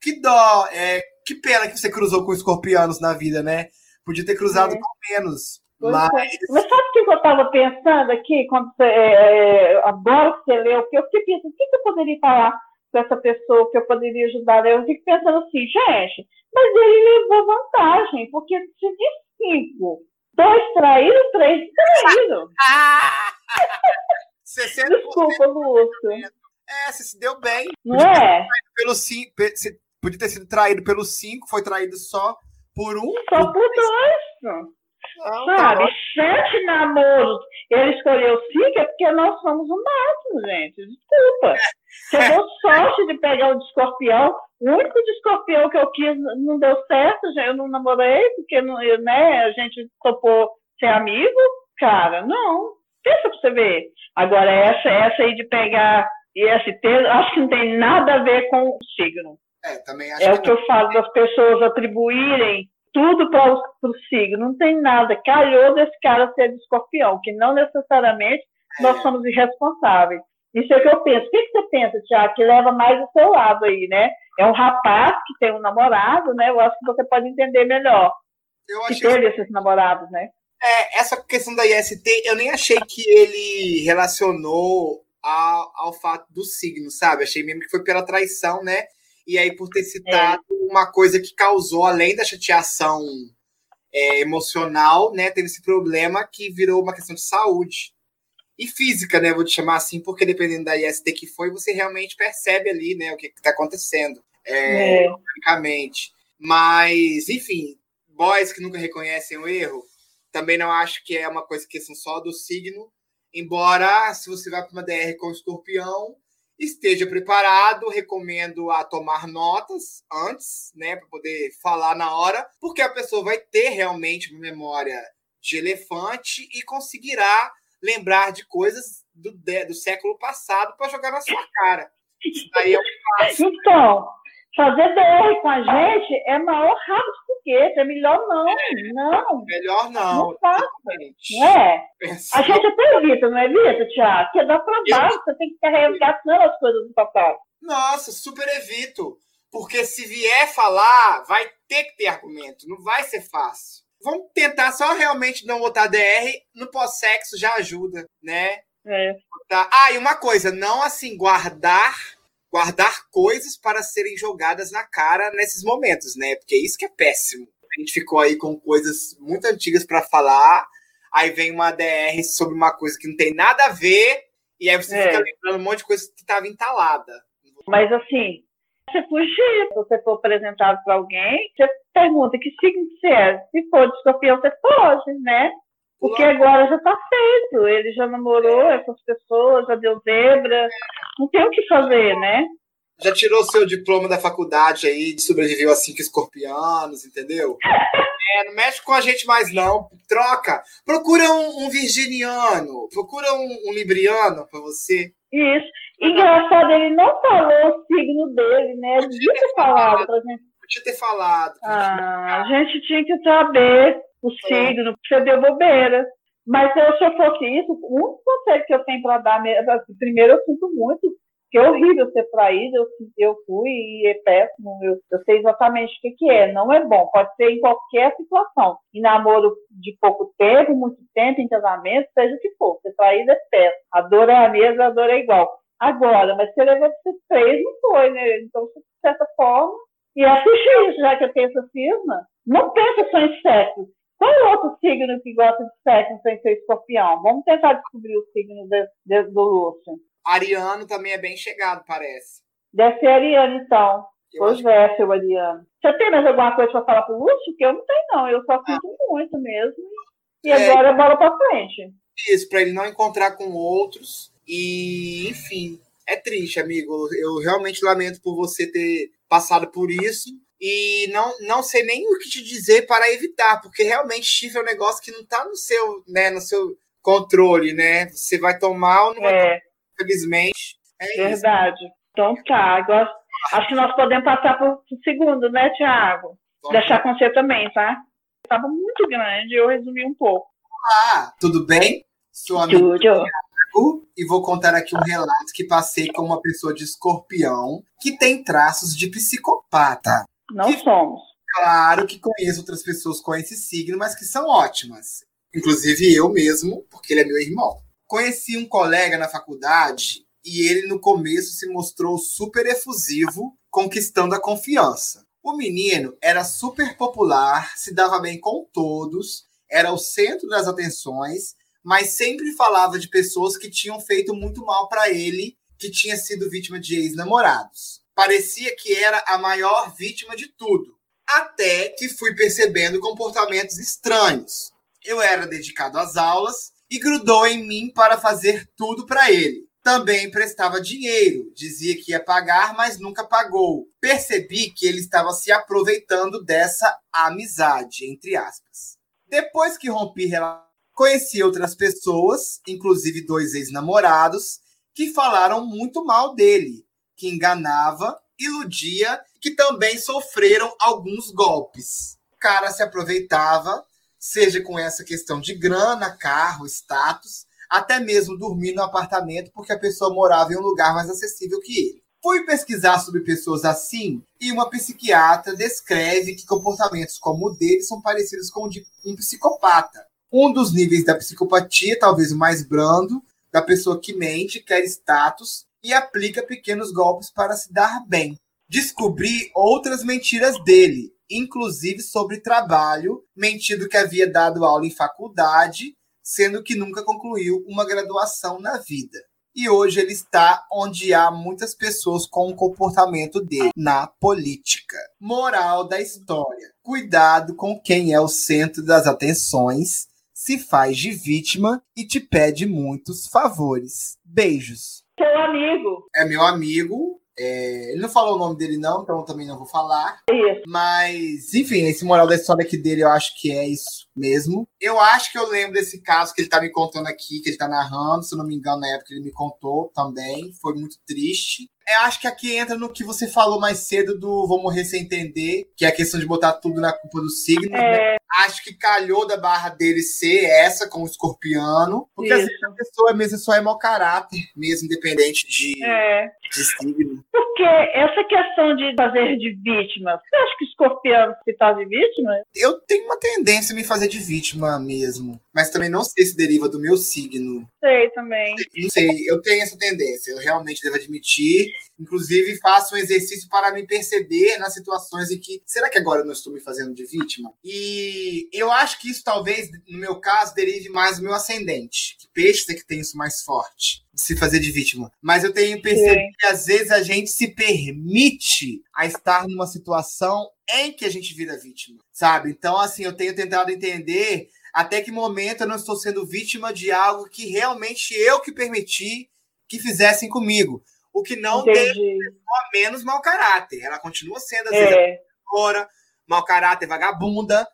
Que dó. É, que pena que você cruzou com escorpianos na vida, né? Podia ter cruzado É. com menos. Pois Mas é. Mas sabe o que eu estava pensando aqui, quando você, é, agora que você leu, eu fiquei pensando, o que eu poderia falar com essa pessoa que eu poderia ajudar? Eu fico pensando assim, gente, mas ele levou vantagem, porque se de cinco, dois traíram, três traíram. 60% Desculpa, Lúcio. é, você se deu bem. Não é? Pelo cinco, você podia ter sido traído pelos cinco, foi traído só por um. Só por dois. Não, tá Sabe, ótimo. sete namoros. Ele escolheu cinco é porque nós somos o máximo, gente. Desculpa. Você deu sorte de pegar o de escorpião. O único de escorpião que eu quis não deu certo, eu não namorei, porque não, eu, né, a gente topou ser amigo. Cara, não. Pensa pra você ver. Agora, essa, essa aí de pegar IST, acho que não tem nada a ver com o signo. É, também acho É que o que eu falo das pessoas atribuírem tudo para o signo. Não tem nada. Calhou desse cara ser de escorpião, que não necessariamente nós somos irresponsáveis. Isso é o que eu penso. O que, que você pensa, Tiago, que leva mais do seu lado aí, né? É um rapaz que tem um namorado, né? Eu acho que você pode entender melhor. eu Que achei teve esses namorados, né? É, essa questão da IST, eu nem achei que ele relacionou ao, ao fato do signo, sabe? Achei mesmo que foi pela traição, né? E aí, por ter citado uma coisa que causou, além da chateação é, emocional, né? Teve esse problema que virou uma questão de saúde. E física, né? Vou te chamar assim, porque dependendo da IST que foi, você realmente percebe ali, né? O que está acontecendo. É, É. Mas, enfim, boys que nunca reconhecem o erro, também não acho que é uma coisa questão só do signo. Embora, se você vai para uma DR com escorpião, esteja preparado, recomendo a tomar notas antes, né, para poder falar na hora, porque a pessoa vai ter realmente uma memória de elefante e conseguirá lembrar de coisas do, do século passado para jogar na sua cara. Isso daí é um fácil. Então, fazer DR com a gente é maior rabo de foguete. É melhor não. Não, Melhor não. não faça. é? A gente até evita, não evita, Tiago? Porque dá trabalho, você tem que ficar resgatando as coisas do papai. Nossa, super evito. Porque se vier falar, vai ter que ter argumento. Não vai ser fácil. Vamos tentar só realmente não botar DR. No pós-sexo já ajuda, né? É. Tá. Ah, e uma coisa, não assim, guardar guardar coisas para serem jogadas na cara nesses momentos, né? Porque é isso que é péssimo. A gente ficou aí com coisas muito antigas para falar, aí vem uma DR sobre uma coisa que não tem nada a ver, e aí você É. fica lembrando um monte de coisa que estava entalada. Mas assim, você fugir, se você for apresentado para alguém, você pergunta que signo que você é. Se for de escorpião, você foge, né? Porque agora já tá feito. Ele já namorou essas pessoas, já deu zebra. Não tem o que fazer, né? Já tirou seu diploma da faculdade aí, de sobreviveu a cinco escorpianos, entendeu? É, não mexe com a gente mais, não. Troca. Procura um, um virginiano, procura um, um libriano para você. Isso. Engraçado, ele não falou o signo dele, né? Ele devia ter falado pra gente. Podia ter falado. Ah, a gente tinha que saber o signo, você deu bobeira. Mas se eu fosse isso, o único conselho que eu tenho para dar, mesmo, assim, primeiro eu sinto muito, que é horrível ser traído, eu, eu fui e é péssimo, eu, eu sei exatamente o que, que é, não é bom, pode ser em qualquer situação, em namoro de pouco tempo, muito tempo, em casamento, seja o que for, ser traído é péssimo, a dor é a mesma, a dor é igual. Agora, mas você levou pra ser três, não foi, né? Então, de certa forma, e assistir isso, já que eu tenho essa firma, não pensa só em sexo. Qual é o outro signo que gosta de sexo sem ser escorpião? Vamos tentar descobrir o signo de, de, do Lúcio. Ariano também é bem chegado, parece. Deve ser Ariano, então. Eu pois é, seu Ariano. Você tem mais alguma coisa para falar pro Lúcio? Que eu não tenho, não. Eu só sinto muito mesmo. E É. agora bola pra frente. isso, para ele não encontrar com outros. E, enfim, é triste, amigo. Eu realmente lamento por você ter passado por isso. E não, não sei nem o que te dizer para evitar, porque realmente chifre é um negócio que não está no seu, né, no seu controle, né? Você vai tomar ou não vai tomar, É, infelizmente. É isso. verdade. Então tá. Agora, acho que nós podemos passar pro, pro segundo, né, Tiago? Deixar com você também, tá? Estava muito grande, eu resumi um pouco. Ah, tudo bem? Sou amigo. Tiago e vou contar aqui um relato que passei com uma pessoa de escorpião que tem traços de psicopata. Não somos. Claro que conheço outras pessoas com esse signo, mas que são ótimas. Inclusive eu mesmo, porque ele é meu irmão. Conheci um colega na faculdade e ele no começo se mostrou super efusivo, conquistando a confiança. O menino era super popular, se dava bem com todos, era o centro das atenções, mas sempre falava de pessoas que tinham feito muito mal para ele, que tinha sido vítima de ex-namorados. Parecia que era a maior vítima de tudo, até que fui percebendo comportamentos estranhos. Eu era dedicado às aulas e grudou em mim para fazer tudo para ele. Também emprestava dinheiro, dizia que ia pagar, mas nunca pagou. Percebi que ele estava se aproveitando dessa amizade, entre aspas. Depois que rompi relação, conheci outras pessoas, inclusive dois ex-namorados, que falaram muito mal dele, que enganava, iludia, que também sofreram alguns golpes. O cara se aproveitava, seja com essa questão de grana, carro, status, até mesmo dormir no apartamento porque a pessoa morava em um lugar mais acessível que ele. Fui pesquisar sobre pessoas assim e uma psiquiatra descreve que comportamentos como o dele são parecidos com o de um psicopata. Um dos níveis da psicopatia, talvez o mais brando, da pessoa que mente, quer status e aplica pequenos golpes para se dar bem. Descobri outras mentiras dele, inclusive sobre trabalho, mentindo que havia dado aula em faculdade, sendo que nunca concluiu uma graduação na vida. E hoje ele está onde há muitas pessoas com o comportamento dele, na política. Moral da história: cuidado com quem é o centro das atenções, se faz de vítima e te pede muitos favores. Beijos. Seu amigo. É meu amigo. É, Ele não falou o nome dele, não, então eu também não vou falar. Isso. Mas, enfim, esse moral da história aqui dele, eu acho que é isso mesmo. Eu acho que eu lembro desse caso que ele tá me contando aqui, que ele tá narrando, se eu não me engano, na época ele me contou também. Foi muito triste. Eu acho que aqui entra no que você falou mais cedo do vou morrer sem entender, que é a questão de botar tudo na culpa do signo. né? Acho que calhou da barra dele ser essa com o escorpiano. Porque Isso. vezes a pessoa mesmo só é mau caráter, mesmo independente de, É. de signo. Porque essa questão de fazer de vítima, você acha que o escorpião se faz de vítima? Eu tenho uma tendência a me fazer de vítima mesmo. Mas também não sei se deriva do meu signo. Sei também. Não sei, eu tenho essa tendência, eu realmente devo admitir. Inclusive, faço um exercício para me perceber nas situações em que. Será que agora eu não estou me fazendo de vítima? E eu acho que isso talvez, no meu caso, derive mais do meu ascendente. Que peixe é que tem isso mais forte, de se fazer de vítima. Mas eu tenho percebido Sim. que às vezes a gente se permite a estar numa situação em que a gente vira vítima, sabe? Então, assim, eu tenho tentado entender até que momento eu não estou sendo vítima de algo que realmente eu que permiti que fizessem comigo. O que não deixa Entendi. menos mau caráter. Ela continua sendo, às vezes, É, mau caráter, vagabunda,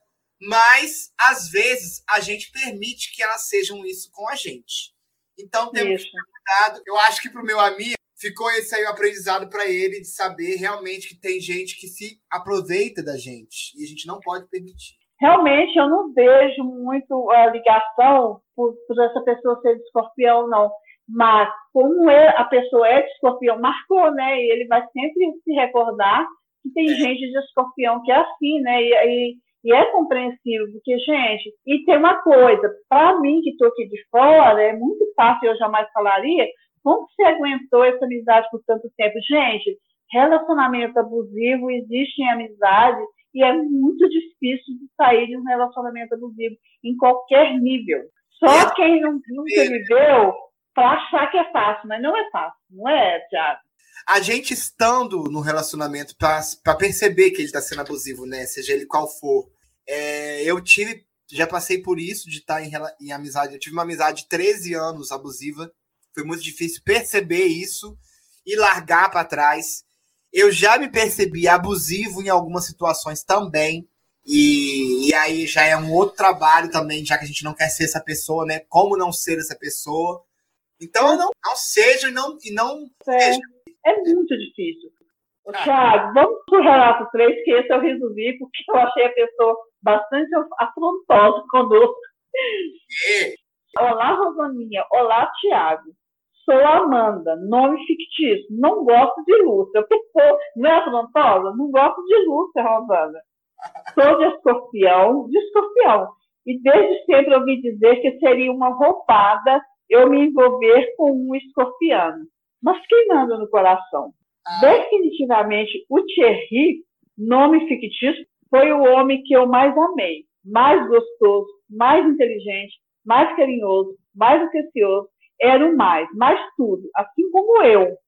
mas às vezes a gente permite que elas sejam isso com a gente. Então temos isso. cuidado. Eu acho que pro meu amigo ficou esse aí o aprendizado para ele de saber realmente que tem gente que se aproveita da gente e a gente não pode permitir. Realmente, eu não vejo muito a ligação por, por essa pessoa ser de escorpião, não. Mas, como é- a pessoa é de escorpião, marcou, né? E ele vai sempre se recordar que tem É. gente de escorpião que é assim, né? E, e, e é compreensível, porque, gente, e tem uma coisa, para mim que estou aqui de fora, é muito fácil, eu jamais falaria, como você aguentou essa amizade por tanto tempo? Gente, relacionamento abusivo existe em amizade e é muito difícil de sair de um relacionamento abusivo em qualquer nível. Só É. quem não, nunca viveu para achar que é fácil, mas não é fácil, não é, Thiago? A gente estando no relacionamento para perceber que ele está sendo abusivo, né? Seja ele qual for. É, eu tive, já passei por isso de estar em, rela- em amizade. Eu tive uma amizade de 13 anos abusiva. Foi muito difícil perceber isso e largar para trás. Eu já me percebi abusivo em algumas situações também. E, e aí já é um outro trabalho também, já que a gente não quer ser essa pessoa, né? Como não ser essa pessoa. Então, não, não seja e não, e não É, é muito difícil. Ah. Thiago, vamos para o relato 3, que esse eu resolvi, porque eu achei a pessoa bastante afrontosa conosco. Olá, Rosaninha. Olá, Tiago. Sou Amanda, nome fictício. Não gosto de Lúcia. Não é afrontosa? Não gosto de Lúcia, Rosana. Sou de escorpião, de escorpião. E desde sempre ouvi dizer que seria uma roubada eu me envolver com um escorpiano. Mas quem manda no coração? Definitivamente, o Thierry, nome fictício, foi o homem que eu mais amei. Mais gostoso, mais inteligente, mais carinhoso, mais atencioso. Era o mais, mais tudo. Assim como eu.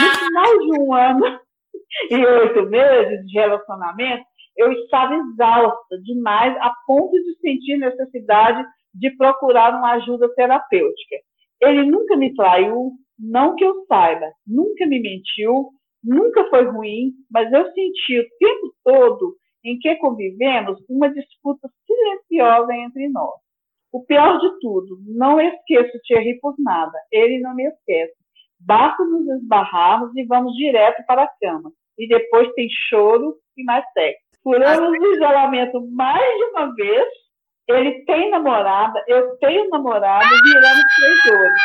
No final de um ano e oito meses de relacionamento, eu estava exausta demais a ponto de sentir necessidade de procurar uma ajuda terapêutica. Ele nunca me traiu, não que eu saiba, nunca me mentiu, nunca foi ruim, mas eu senti o tempo todo em que convivemos uma disputa silenciosa entre nós. O pior de tudo, não esqueço Thierry por nada, ele não me esquece. Basta nos esbarrarmos e vamos direto para a cama. E depois tem choro e mais sexo. Furamos o isolamento mais de uma vez. Ele tem namorada, eu tenho namorado, viramos traidores.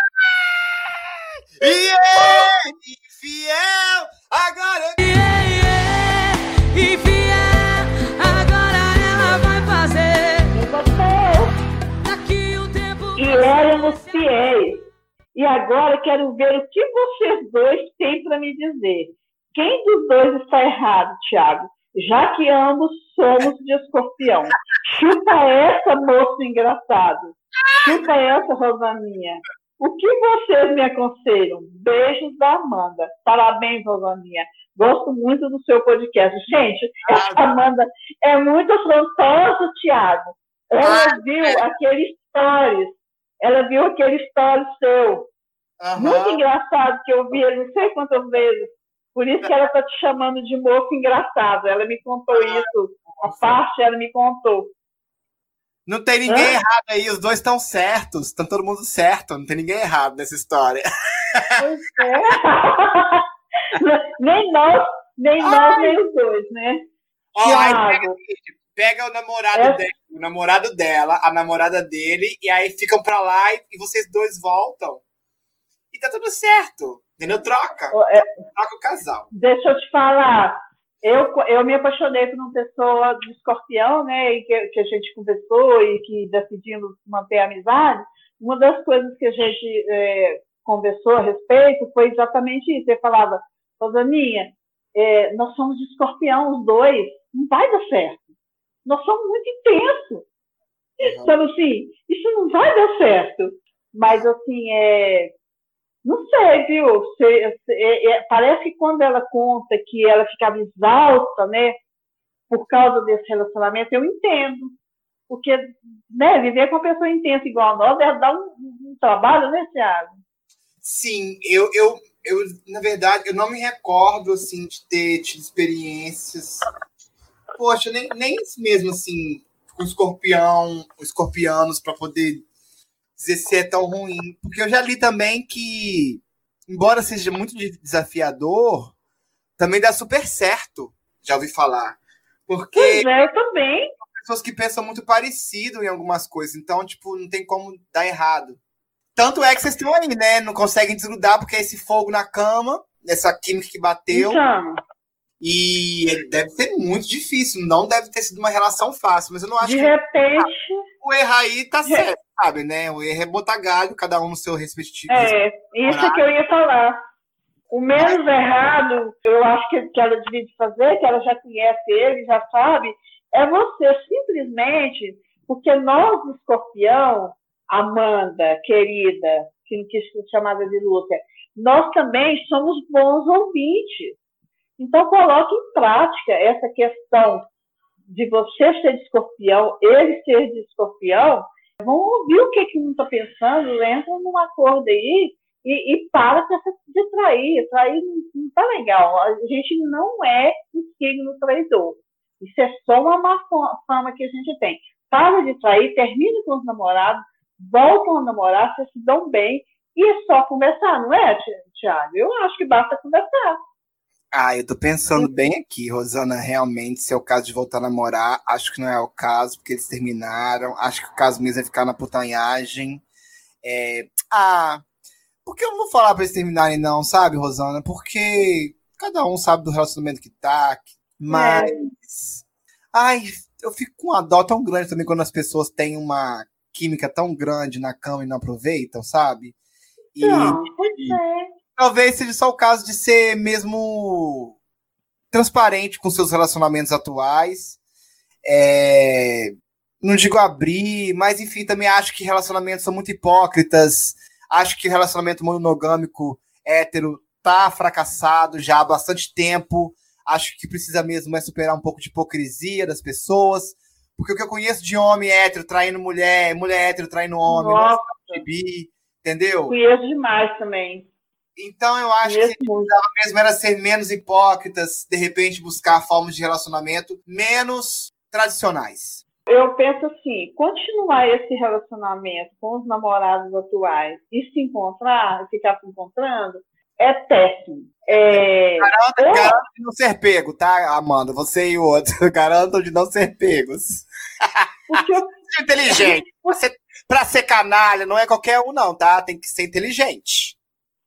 E é infiel, agora E fiel, agora ela vai fazer. E éramos fiéis. E agora quero ver o que vocês dois têm para me dizer. Quem dos dois está errado, Tiago? Já que ambos somos de escorpião. Chupa essa, moço engraçado. Chupa essa, Rosaninha. O que vocês me aconselham? Beijos da Amanda. Parabéns, Rosaninha. Gosto muito do seu podcast. Gente, essa Amanda é muito afrontosa, Tiago. Ela viu aquele stories. Ela viu aquele stories seu. Muito engraçado que eu vi ele não sei quantas vezes. Por isso que ela está te chamando de moço engraçado. Ela me contou isso. A parte ela me contou. Não tem ninguém Hã? errado aí, os dois estão certos, estão todo mundo certo, não tem ninguém errado nessa história. Pois é. nem nós, nem nós, nem os dois, né? Ó, aí pega, pega o namorado É. dela o namorado dela, a namorada dele, e aí ficam pra lá e, e vocês dois voltam. E tá tudo certo. Entendeu? Troca. É, Troca o casal. Deixa eu te falar. Eu, eu me apaixonei por uma pessoa de escorpião, né? E que, que a gente conversou e que decidimos manter a amizade. Uma das coisas que a gente é, conversou a respeito foi exatamente isso. Ele falava, Rosaninha, é, nós somos de escorpião, os dois, não vai dar certo. Nós somos muito intensos. Sabe assim, isso não vai dar certo. Mas, assim, é, não sei, viu? É- é- parece que quando ela conta que ela ficava exausta, né? Por causa desse relacionamento, eu entendo. Porque, né, viver com uma pessoa intensa igual a nós deve dar um, um trabalho, né, Thiago? Sim, eu, eu, eu, na verdade, eu não me recordo, assim, de ter tido experiências. Poxa, nem, nem mesmo, assim, com escorpião, escorpianos, para poder dizer se é tão ruim. Porque eu já li também que, embora seja muito de- desafiador, também dá super certo. Já ouvi falar. Porque Pois é, eu também. pessoas que pensam muito parecido em algumas coisas. Então, tipo, não tem como dar errado. Tanto é que vocês estão aí, né? Não conseguem desgrudar porque é esse fogo na cama, essa química que bateu. Então, E deve ser muito difícil. Não deve ter sido uma relação fácil. Mas eu não acho de que repente, o erro aí tá certo, sabe, né? O erro é botar galho, cada um no seu respectivo. é, isso que eu ia falar. O menos errado, eu acho que, que ela devia de fazer, que ela já conhece ele, já sabe, é você simplesmente, porque nós, do escorpião, Amanda, querida, que não quis ser chamada de Lúcia, nós também somos bons ouvintes. Então, coloque em prática essa questão de você ser de escorpião, ele ser de escorpião, vão ouvir o que, que um está pensando, entra num acordo aí e, e para de trair. Trair não, não tá legal. A gente não é um signo traidor. Isso é só uma má fa- fama que a gente tem. Para de trair, termina com os namorados, voltam a namorar, vocês se dão bem e é só conversar, não é, Ti- Tiago? Eu acho que basta conversar. Ah, eu tô pensando bem aqui, Rosana, realmente, se é o caso de voltar a namorar, acho que não é o caso, porque eles terminaram, acho que o caso mesmo é ficar na putanhagem. É, Ah, porque eu não vou falar pra eles terminarem não, sabe, Rosana? Porque cada um sabe do relacionamento que tá, mas... Ai, eu fico com uma dó tão grande também quando as pessoas têm uma química tão grande na cama e não aproveitam, sabe? E Então, pois é. Talvez seja só o caso de ser mesmo transparente com seus relacionamentos atuais. É, Não digo abrir, mas enfim, também acho que relacionamentos são muito hipócritas. Acho que relacionamento monogâmico hétero tá fracassado já há bastante tempo. Acho que precisa mesmo é superar um pouco de hipocrisia das pessoas. Porque o que eu conheço de homem hétero traindo mulher, mulher hétero traindo homem, Nossa, de bi, entendeu? conheço demais também. Então eu acho que Conheço muito. mesmo era ser menos hipócritas, de repente buscar formas de relacionamento menos tradicionais. Eu penso assim, continuar esse relacionamento com os namorados atuais e se encontrar, ficar se encontrando, é péssimo. É, ou- Garanto de não ser pego, tá, Amanda? Você e o outro. Garantam de não ser pegos. porque eu Seja inteligente. Você, pra ser canalha, não é qualquer um, não, tá? Tem que ser inteligente.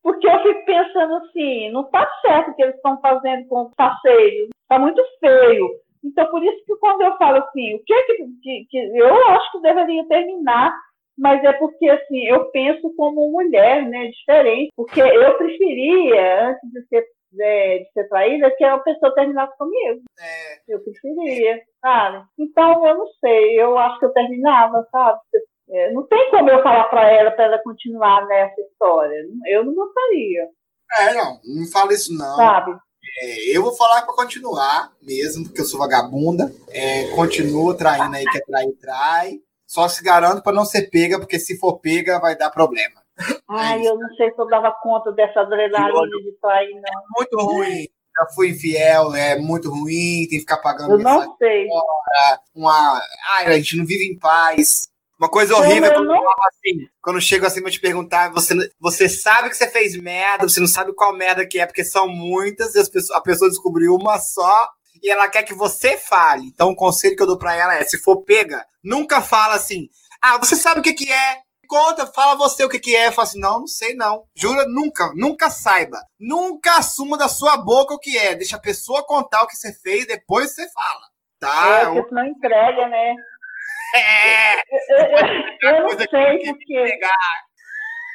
Porque eu fico pensando assim, não tá certo o que eles estão fazendo com os passeios, tá muito feio. Então, por isso que quando eu falo assim, o que é que, que, que eu acho que deveria terminar, mas é porque assim, eu penso como mulher, né, diferente, porque eu preferia, antes de ser, é, de ser traída, que a pessoa terminasse comigo. É, Eu preferia, sabe? Então, eu não sei, eu acho que eu terminava, sabe? É, não tem como eu falar para ela, para ela continuar nessa história. Eu não gostaria, é, não, não fala isso, não. sabe? É, eu vou falar pra continuar mesmo, porque eu sou vagabunda. É, continuo traindo aí, que é trair, trai. Só se garanto pra não ser pega, porque se for pega, vai dar problema. Ai, eu não sei se eu dava conta dessa adrenalina de trair, não. Muito ruim. Já fui infiel, é muito ruim, tem que ficar pagando Eu não sei. Uma. Ai, a gente não vive em paz. Uma coisa Eu horrível não- quando, assim, quando chego assim pra te perguntar, você, você sabe que você fez merda, você não sabe qual merda que é, porque são muitas, e as pessoas, a pessoa descobriu uma só, e ela quer que você fale. Então, o conselho que eu dou pra ela é: se for pega, nunca fala assim. Ah, você sabe o que, que é? Conta, fala você o que, que é. Fala assim: não, não sei não. Jura, nunca, nunca saiba. Nunca assuma da sua boca o que é. Deixa a pessoa contar o que você fez, depois você fala. Tá? É, porque senão entrega, né? É, Eu, não sei porque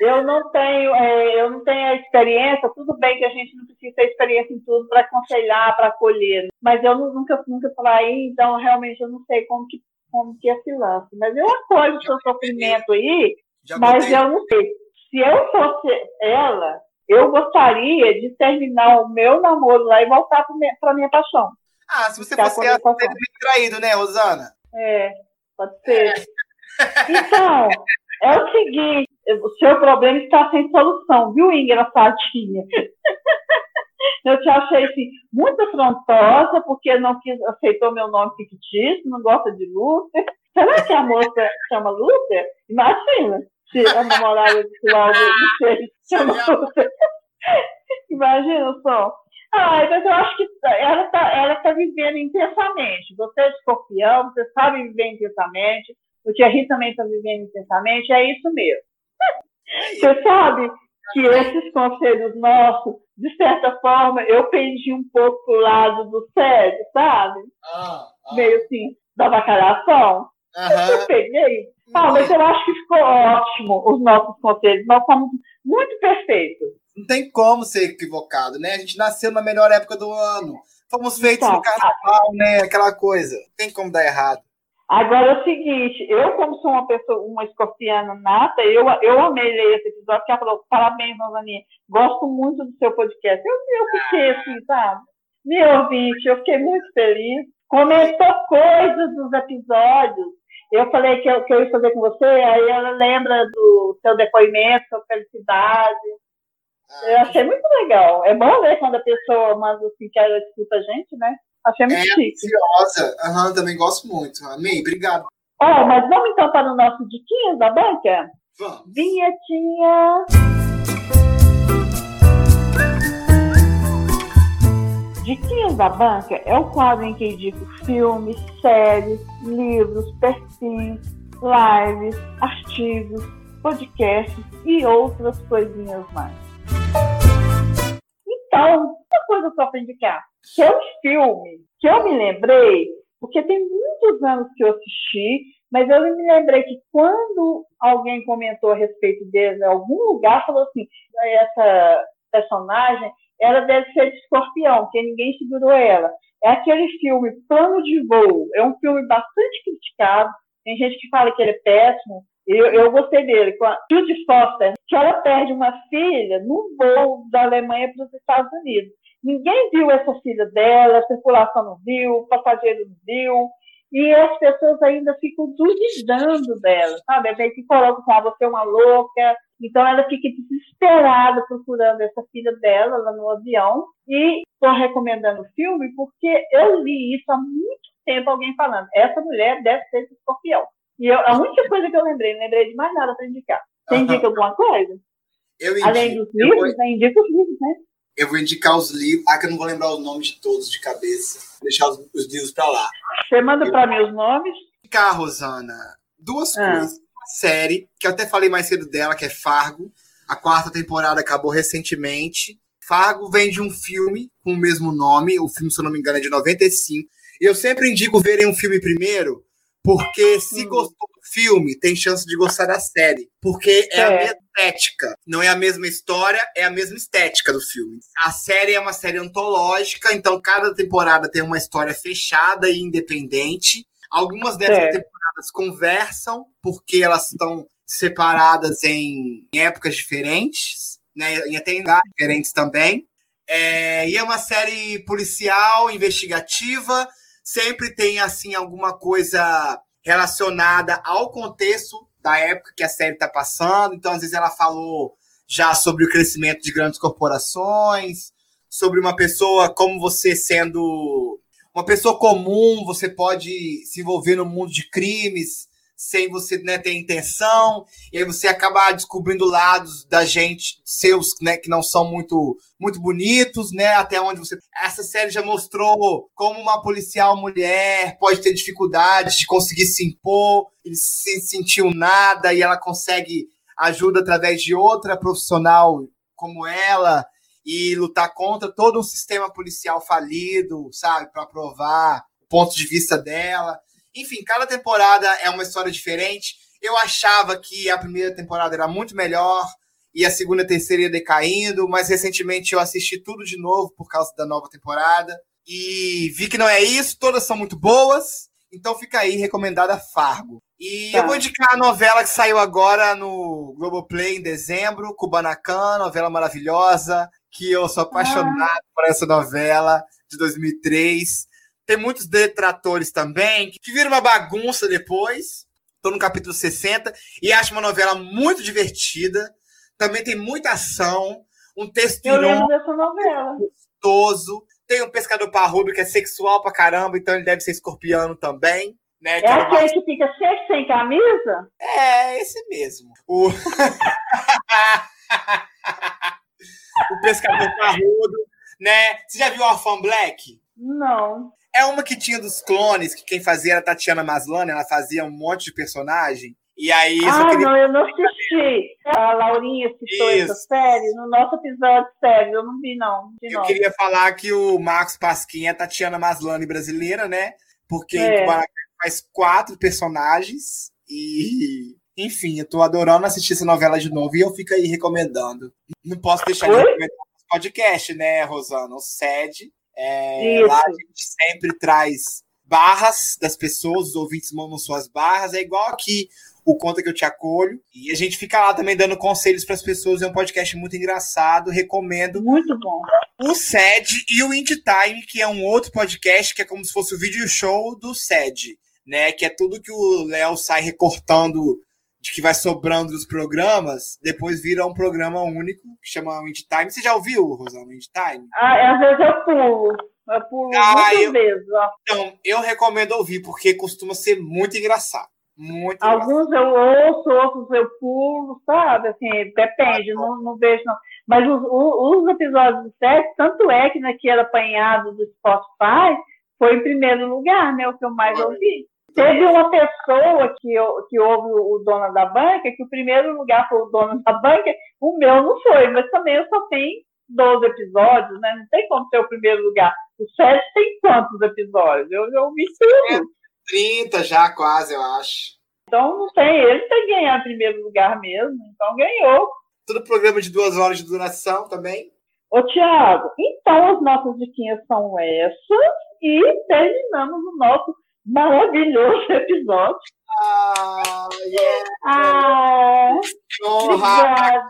eu não tenho, é, eu não tenho a experiência. Tudo bem que a gente não precisa ter experiência em tudo para aconselhar, para acolher, mas eu nu- nunca, nunca falei, então realmente eu não sei como que, como que é esse lance. Mas eu acolho o seu sofrimento aí, mas eu não sei. Se eu fosse ela, eu gostaria de terminar o meu namoro lá e voltar para minha paixão. Ah, se você Tá fosse ela, você teria traído, né, Rosana? É, pode ser. Então, é o seguinte, o seu problema está sem solução, viu, engraçadinha? Eu te achei assim, muito afrontosa, porque não quis, aceitou meu nome fictício, não gosta de Lúcia. Será que a moça chama Lúcia? Imagina, se a namorada do Chefe chama Lúcia. Imagina só. Ah, mas eu acho que ela está ela tá vivendo intensamente. Você é escorpião, você sabe viver intensamente. O Thierry também está vivendo intensamente. É isso mesmo. Você sabe que esses conselhos nossos, de certa forma, eu pendi um pouco pro lado do sério, sabe? Ah, ah. Meio assim, da bacalhação. Aham. Eu peguei. Ah, mas eu acho que ficou ótimo os nossos conselhos. Nós somos muito perfeitos. Não tem como ser equivocado, né? A gente nasceu na melhor época do ano. Fomos feitos Tá. no carnaval, né? Aquela coisa. Não tem como dar errado. Agora é o seguinte, eu como sou uma pessoa, uma escorpiana nata, eu, eu amei ler esse episódio, porque ela falou, parabéns, Rosaninha, gosto muito do seu podcast. Eu, eu fiquei assim, sabe? Meu ouvinte, eu fiquei muito feliz. Comentou coisas dos episódios. Eu falei que eu, que eu ia fazer com você, aí ela lembra do seu depoimento, sua felicidade. Eu achei muito legal. É bom ver quando a pessoa, mas assim, que ela escuta a gente, né? Achei muito É, chique. ansiosa. Aham, também gosto muito. Amei, obrigado. Ó, mas vamos então para o nosso diquinhas da banca? Vamos. Vinhetinha. Diquinhas da Banca é o quadro em que indico filmes, séries, livros, perfis, lives, artigos, podcasts e outras coisinhas mais. Então, uma coisa só para indicar, que é um filme que eu me lembrei, porque tem muitos anos que eu assisti, mas eu me lembrei que quando alguém comentou a respeito dele em algum lugar, falou assim, essa personagem, ela deve ser de escorpião, porque ninguém segurou ela. É aquele filme Plano de Voo. É um filme bastante criticado. Tem gente que fala que ele é péssimo. Eu, eu gostei dele, com a Judy Foster, que ela perde uma filha num voo da Alemanha para os Estados Unidos. Ninguém viu essa filha dela, a circulação não viu, passageiro não viu, e as pessoas ainda ficam duvidando dela, sabe? Aí que colocam ah, você é uma louca. Então ela fica desesperada procurando essa filha dela lá no avião. E estou recomendando o filme porque eu li isso há muito tempo, alguém falando. Essa mulher deve ser de escorpião. E eu, a única coisa que eu lembrei, não lembrei de mais nada para indicar. Você indica alguma coisa? Eu indico, Além dos eu, vou, livros, né? indica os livros, né? eu vou indicar os livros. Ah, que eu não vou lembrar os nomes de todos de cabeça. Vou deixar os, os livros pra lá. Você manda para mim os nomes. Indicar, Rosana, duas Ah. coisas. Uma série, que eu até falei mais cedo dela, que é Fargo. A quarta temporada acabou recentemente. Fargo vem de um filme com o mesmo nome. O filme, se eu não me engano, é de 95. E eu sempre indico verem um filme primeiro, porque se Hum. gostou do filme, tem chance de gostar da série. Porque é a É. mesma estética. Não é a mesma história, é a mesma estética do filme. A série é uma série antológica, então cada temporada tem uma história fechada e independente. Algumas dessas É. temporadas conversam, porque elas estão separadas em, em épocas diferentes, né? E até em lugares diferentes também. É, e é uma série policial, investigativa, sempre tem assim alguma coisa relacionada ao contexto da época que a série está passando. Então, às vezes, ela falou já sobre o crescimento de grandes corporações, sobre uma pessoa como você sendo uma pessoa comum, você pode se envolver no mundo de crimes sem você né, ter intenção, e aí você acaba descobrindo lados da gente, seus, né, que não são muito, muito bonitos, né, até onde você... Essa série já mostrou como uma policial mulher pode ter dificuldades de conseguir se impor, ele se sentiu nada, e ela consegue ajuda através de outra profissional como ela, e lutar contra todo um sistema policial falido, sabe, para provar o ponto de vista dela. Enfim, cada temporada é uma história diferente. Eu achava que a primeira temporada era muito melhor e a segunda e a terceira ia decaindo, mas recentemente eu assisti tudo de novo por causa da nova temporada e vi que não é isso, todas são muito boas. Então fica aí recomendada Fargo. E tá. eu vou indicar a novela que saiu agora no Globoplay em dezembro, Kubanacan, novela maravilhosa, que eu sou apaixonado ah. por essa novela de 2003. Tem muitos detratores também, que viram uma bagunça depois. Estou no capítulo 60 e acho uma novela muito divertida. Também tem muita ação, um texto Eu lembro dessa novela. gostoso. Tem um pescador parrudo que é sexual pra caramba, então ele deve ser escorpiano também. Né, é aquele que fica sempre sem camisa? É, esse mesmo. O... o pescador parrudo, né? Você já viu Orphan Black? Não. É uma que tinha dos clones, que quem fazia era a Tatiana Maslany, ela fazia um monte de personagem. E aí. Ah, queria... não, eu não assisti. A Laurinha citou Isso. essa série no nosso episódio de série, eu não vi, não. eu novo. queria falar que o Marcos Pasquim é a Tatiana Maslany brasileira, né? Porque é. faz quatro personagens e. Enfim, eu tô adorando assistir essa novela de novo e eu fico aí recomendando. Não posso deixar Oi? de recomendar o podcast, né, Rosana? O SED é, lá a gente sempre traz barras das pessoas, os ouvintes mandam suas barras, é igual aqui o Conta que eu te acolho. E a gente fica lá também dando conselhos para as pessoas. É um podcast muito engraçado. Recomendo. Muito bom. O SED e o Indie Time, que é um outro podcast que é como se fosse o vídeo show do SED, né? Que é tudo que o Léo sai recortando de que vai sobrando dos programas, depois vira um programa único que chama Wind Time. Você já ouviu, Rosana, Wind Time? Ah, às vezes eu pulo. Eu pulo ah, muitas eu... vezes. Ó. Então, eu recomendo ouvir, porque costuma ser muito engraçado. Muito Alguns engraçado. eu ouço, outros eu pulo, sabe? Assim, depende, ah, não, não vejo não. Mas os, os episódios do sexo, tanto é que naquele apanhado do Spotify, foi em primeiro lugar, né? O que eu mais ouvi. Teve uma pessoa que, que houve o dono da banca, que o primeiro lugar foi o dono da banca, o meu não foi, mas também eu só tenho 12 episódios, né? Não tem como ser o primeiro lugar. O Sérgio tem quantos episódios? Eu já ouvi tudo. 30 já, quase, eu acho. Então não tem, ele tem que ganhar primeiro lugar mesmo, então ganhou. Tudo programa de duas horas de duração também. Ô, Tiago, então as nossas diquinhas são essas e terminamos o nosso maravilhoso episódio. Ah, yeah. ah obrigada.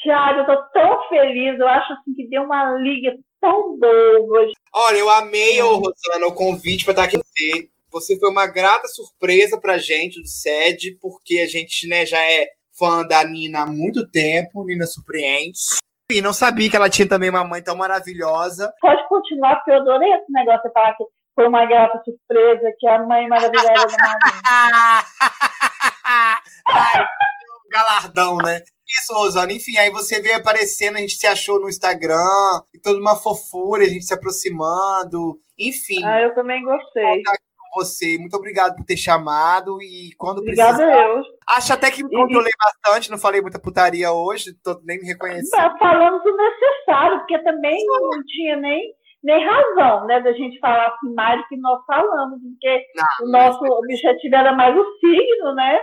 Tiago, eu tô tão feliz. Eu acho assim que deu uma liga tão boa. Olha, eu amei, ô, Rosana, o convite para estar aqui com você. Você foi uma grata surpresa pra gente do SED, porque a gente né, já é fã da Nina há muito tempo, Nina Surpreende. E não sabia que ela tinha também uma mãe tão maravilhosa. Pode continuar, porque eu adorei esse negócio de falar que foi uma grata surpresa que a mãe maravilhosa da Marinha. Ai, galardão, né? Isso, Rosana. Enfim, aí você veio aparecendo, a gente se achou no Instagram, e toda uma fofura, a gente se aproximando. Enfim. Ah, eu também gostei. Com você. Muito obrigado por ter chamado. E quando Obrigada precisar. eu. Acho até que me controlei e... bastante, não falei muita putaria hoje, tô nem me reconhecendo. Falamos o necessário, porque também não tinha nem nem razão, né, da gente falar assim mais do que nós falamos, porque não, o nosso objetivo era mais o signo, né?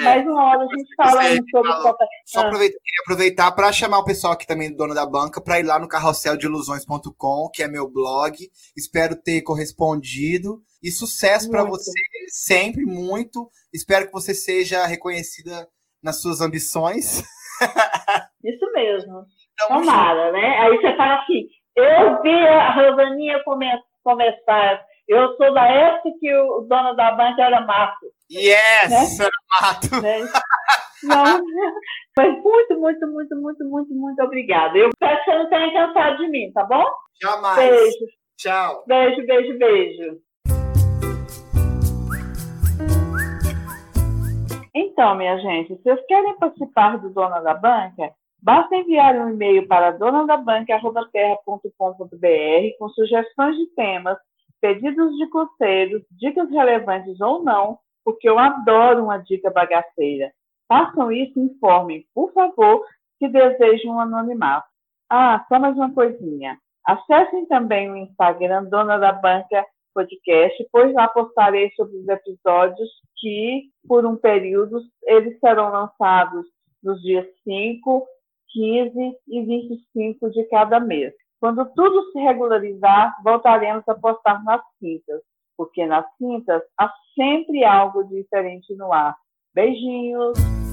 É, mais uma hora a gente falando sobre falou. Só aproveitar, queria aproveitar para chamar o pessoal aqui também, dono da banca, para ir lá no carrosseldelusões.com, que é meu blog. Espero ter correspondido. E sucesso para você, sempre muito. Espero que você seja reconhecida nas suas ambições. Isso mesmo. Tomara, né? Aí você fala assim, eu vi a Rosaninha conversar. Eu sou da época que o dono da banca era mato. Yes, né? era mato. Né? Não, mas muito, muito, muito, muito, muito, muito obrigada. Eu espero que você não tenha cansado de mim, tá bom? Jamais. Beijo. Tchau. Beijo, beijo, beijo. Então, minha gente, se vocês querem participar do Dona da Banca, basta enviar um e-mail para donadabanca.terra.com.br com sugestões de temas, pedidos de conselhos, dicas relevantes ou não, porque eu adoro uma dica bagaceira. Façam isso e informem, por favor, se desejam um anonimato. Ah, só mais uma coisinha. Acessem também o Instagram Dona da Banca Podcast, pois lá postarei sobre os episódios que, por um período, eles serão lançados nos dias 5, 15 e 25 de cada mês. Quando tudo se regularizar, voltaremos a postar nas quintas, porque nas quintas há sempre algo diferente no ar. Beijinhos!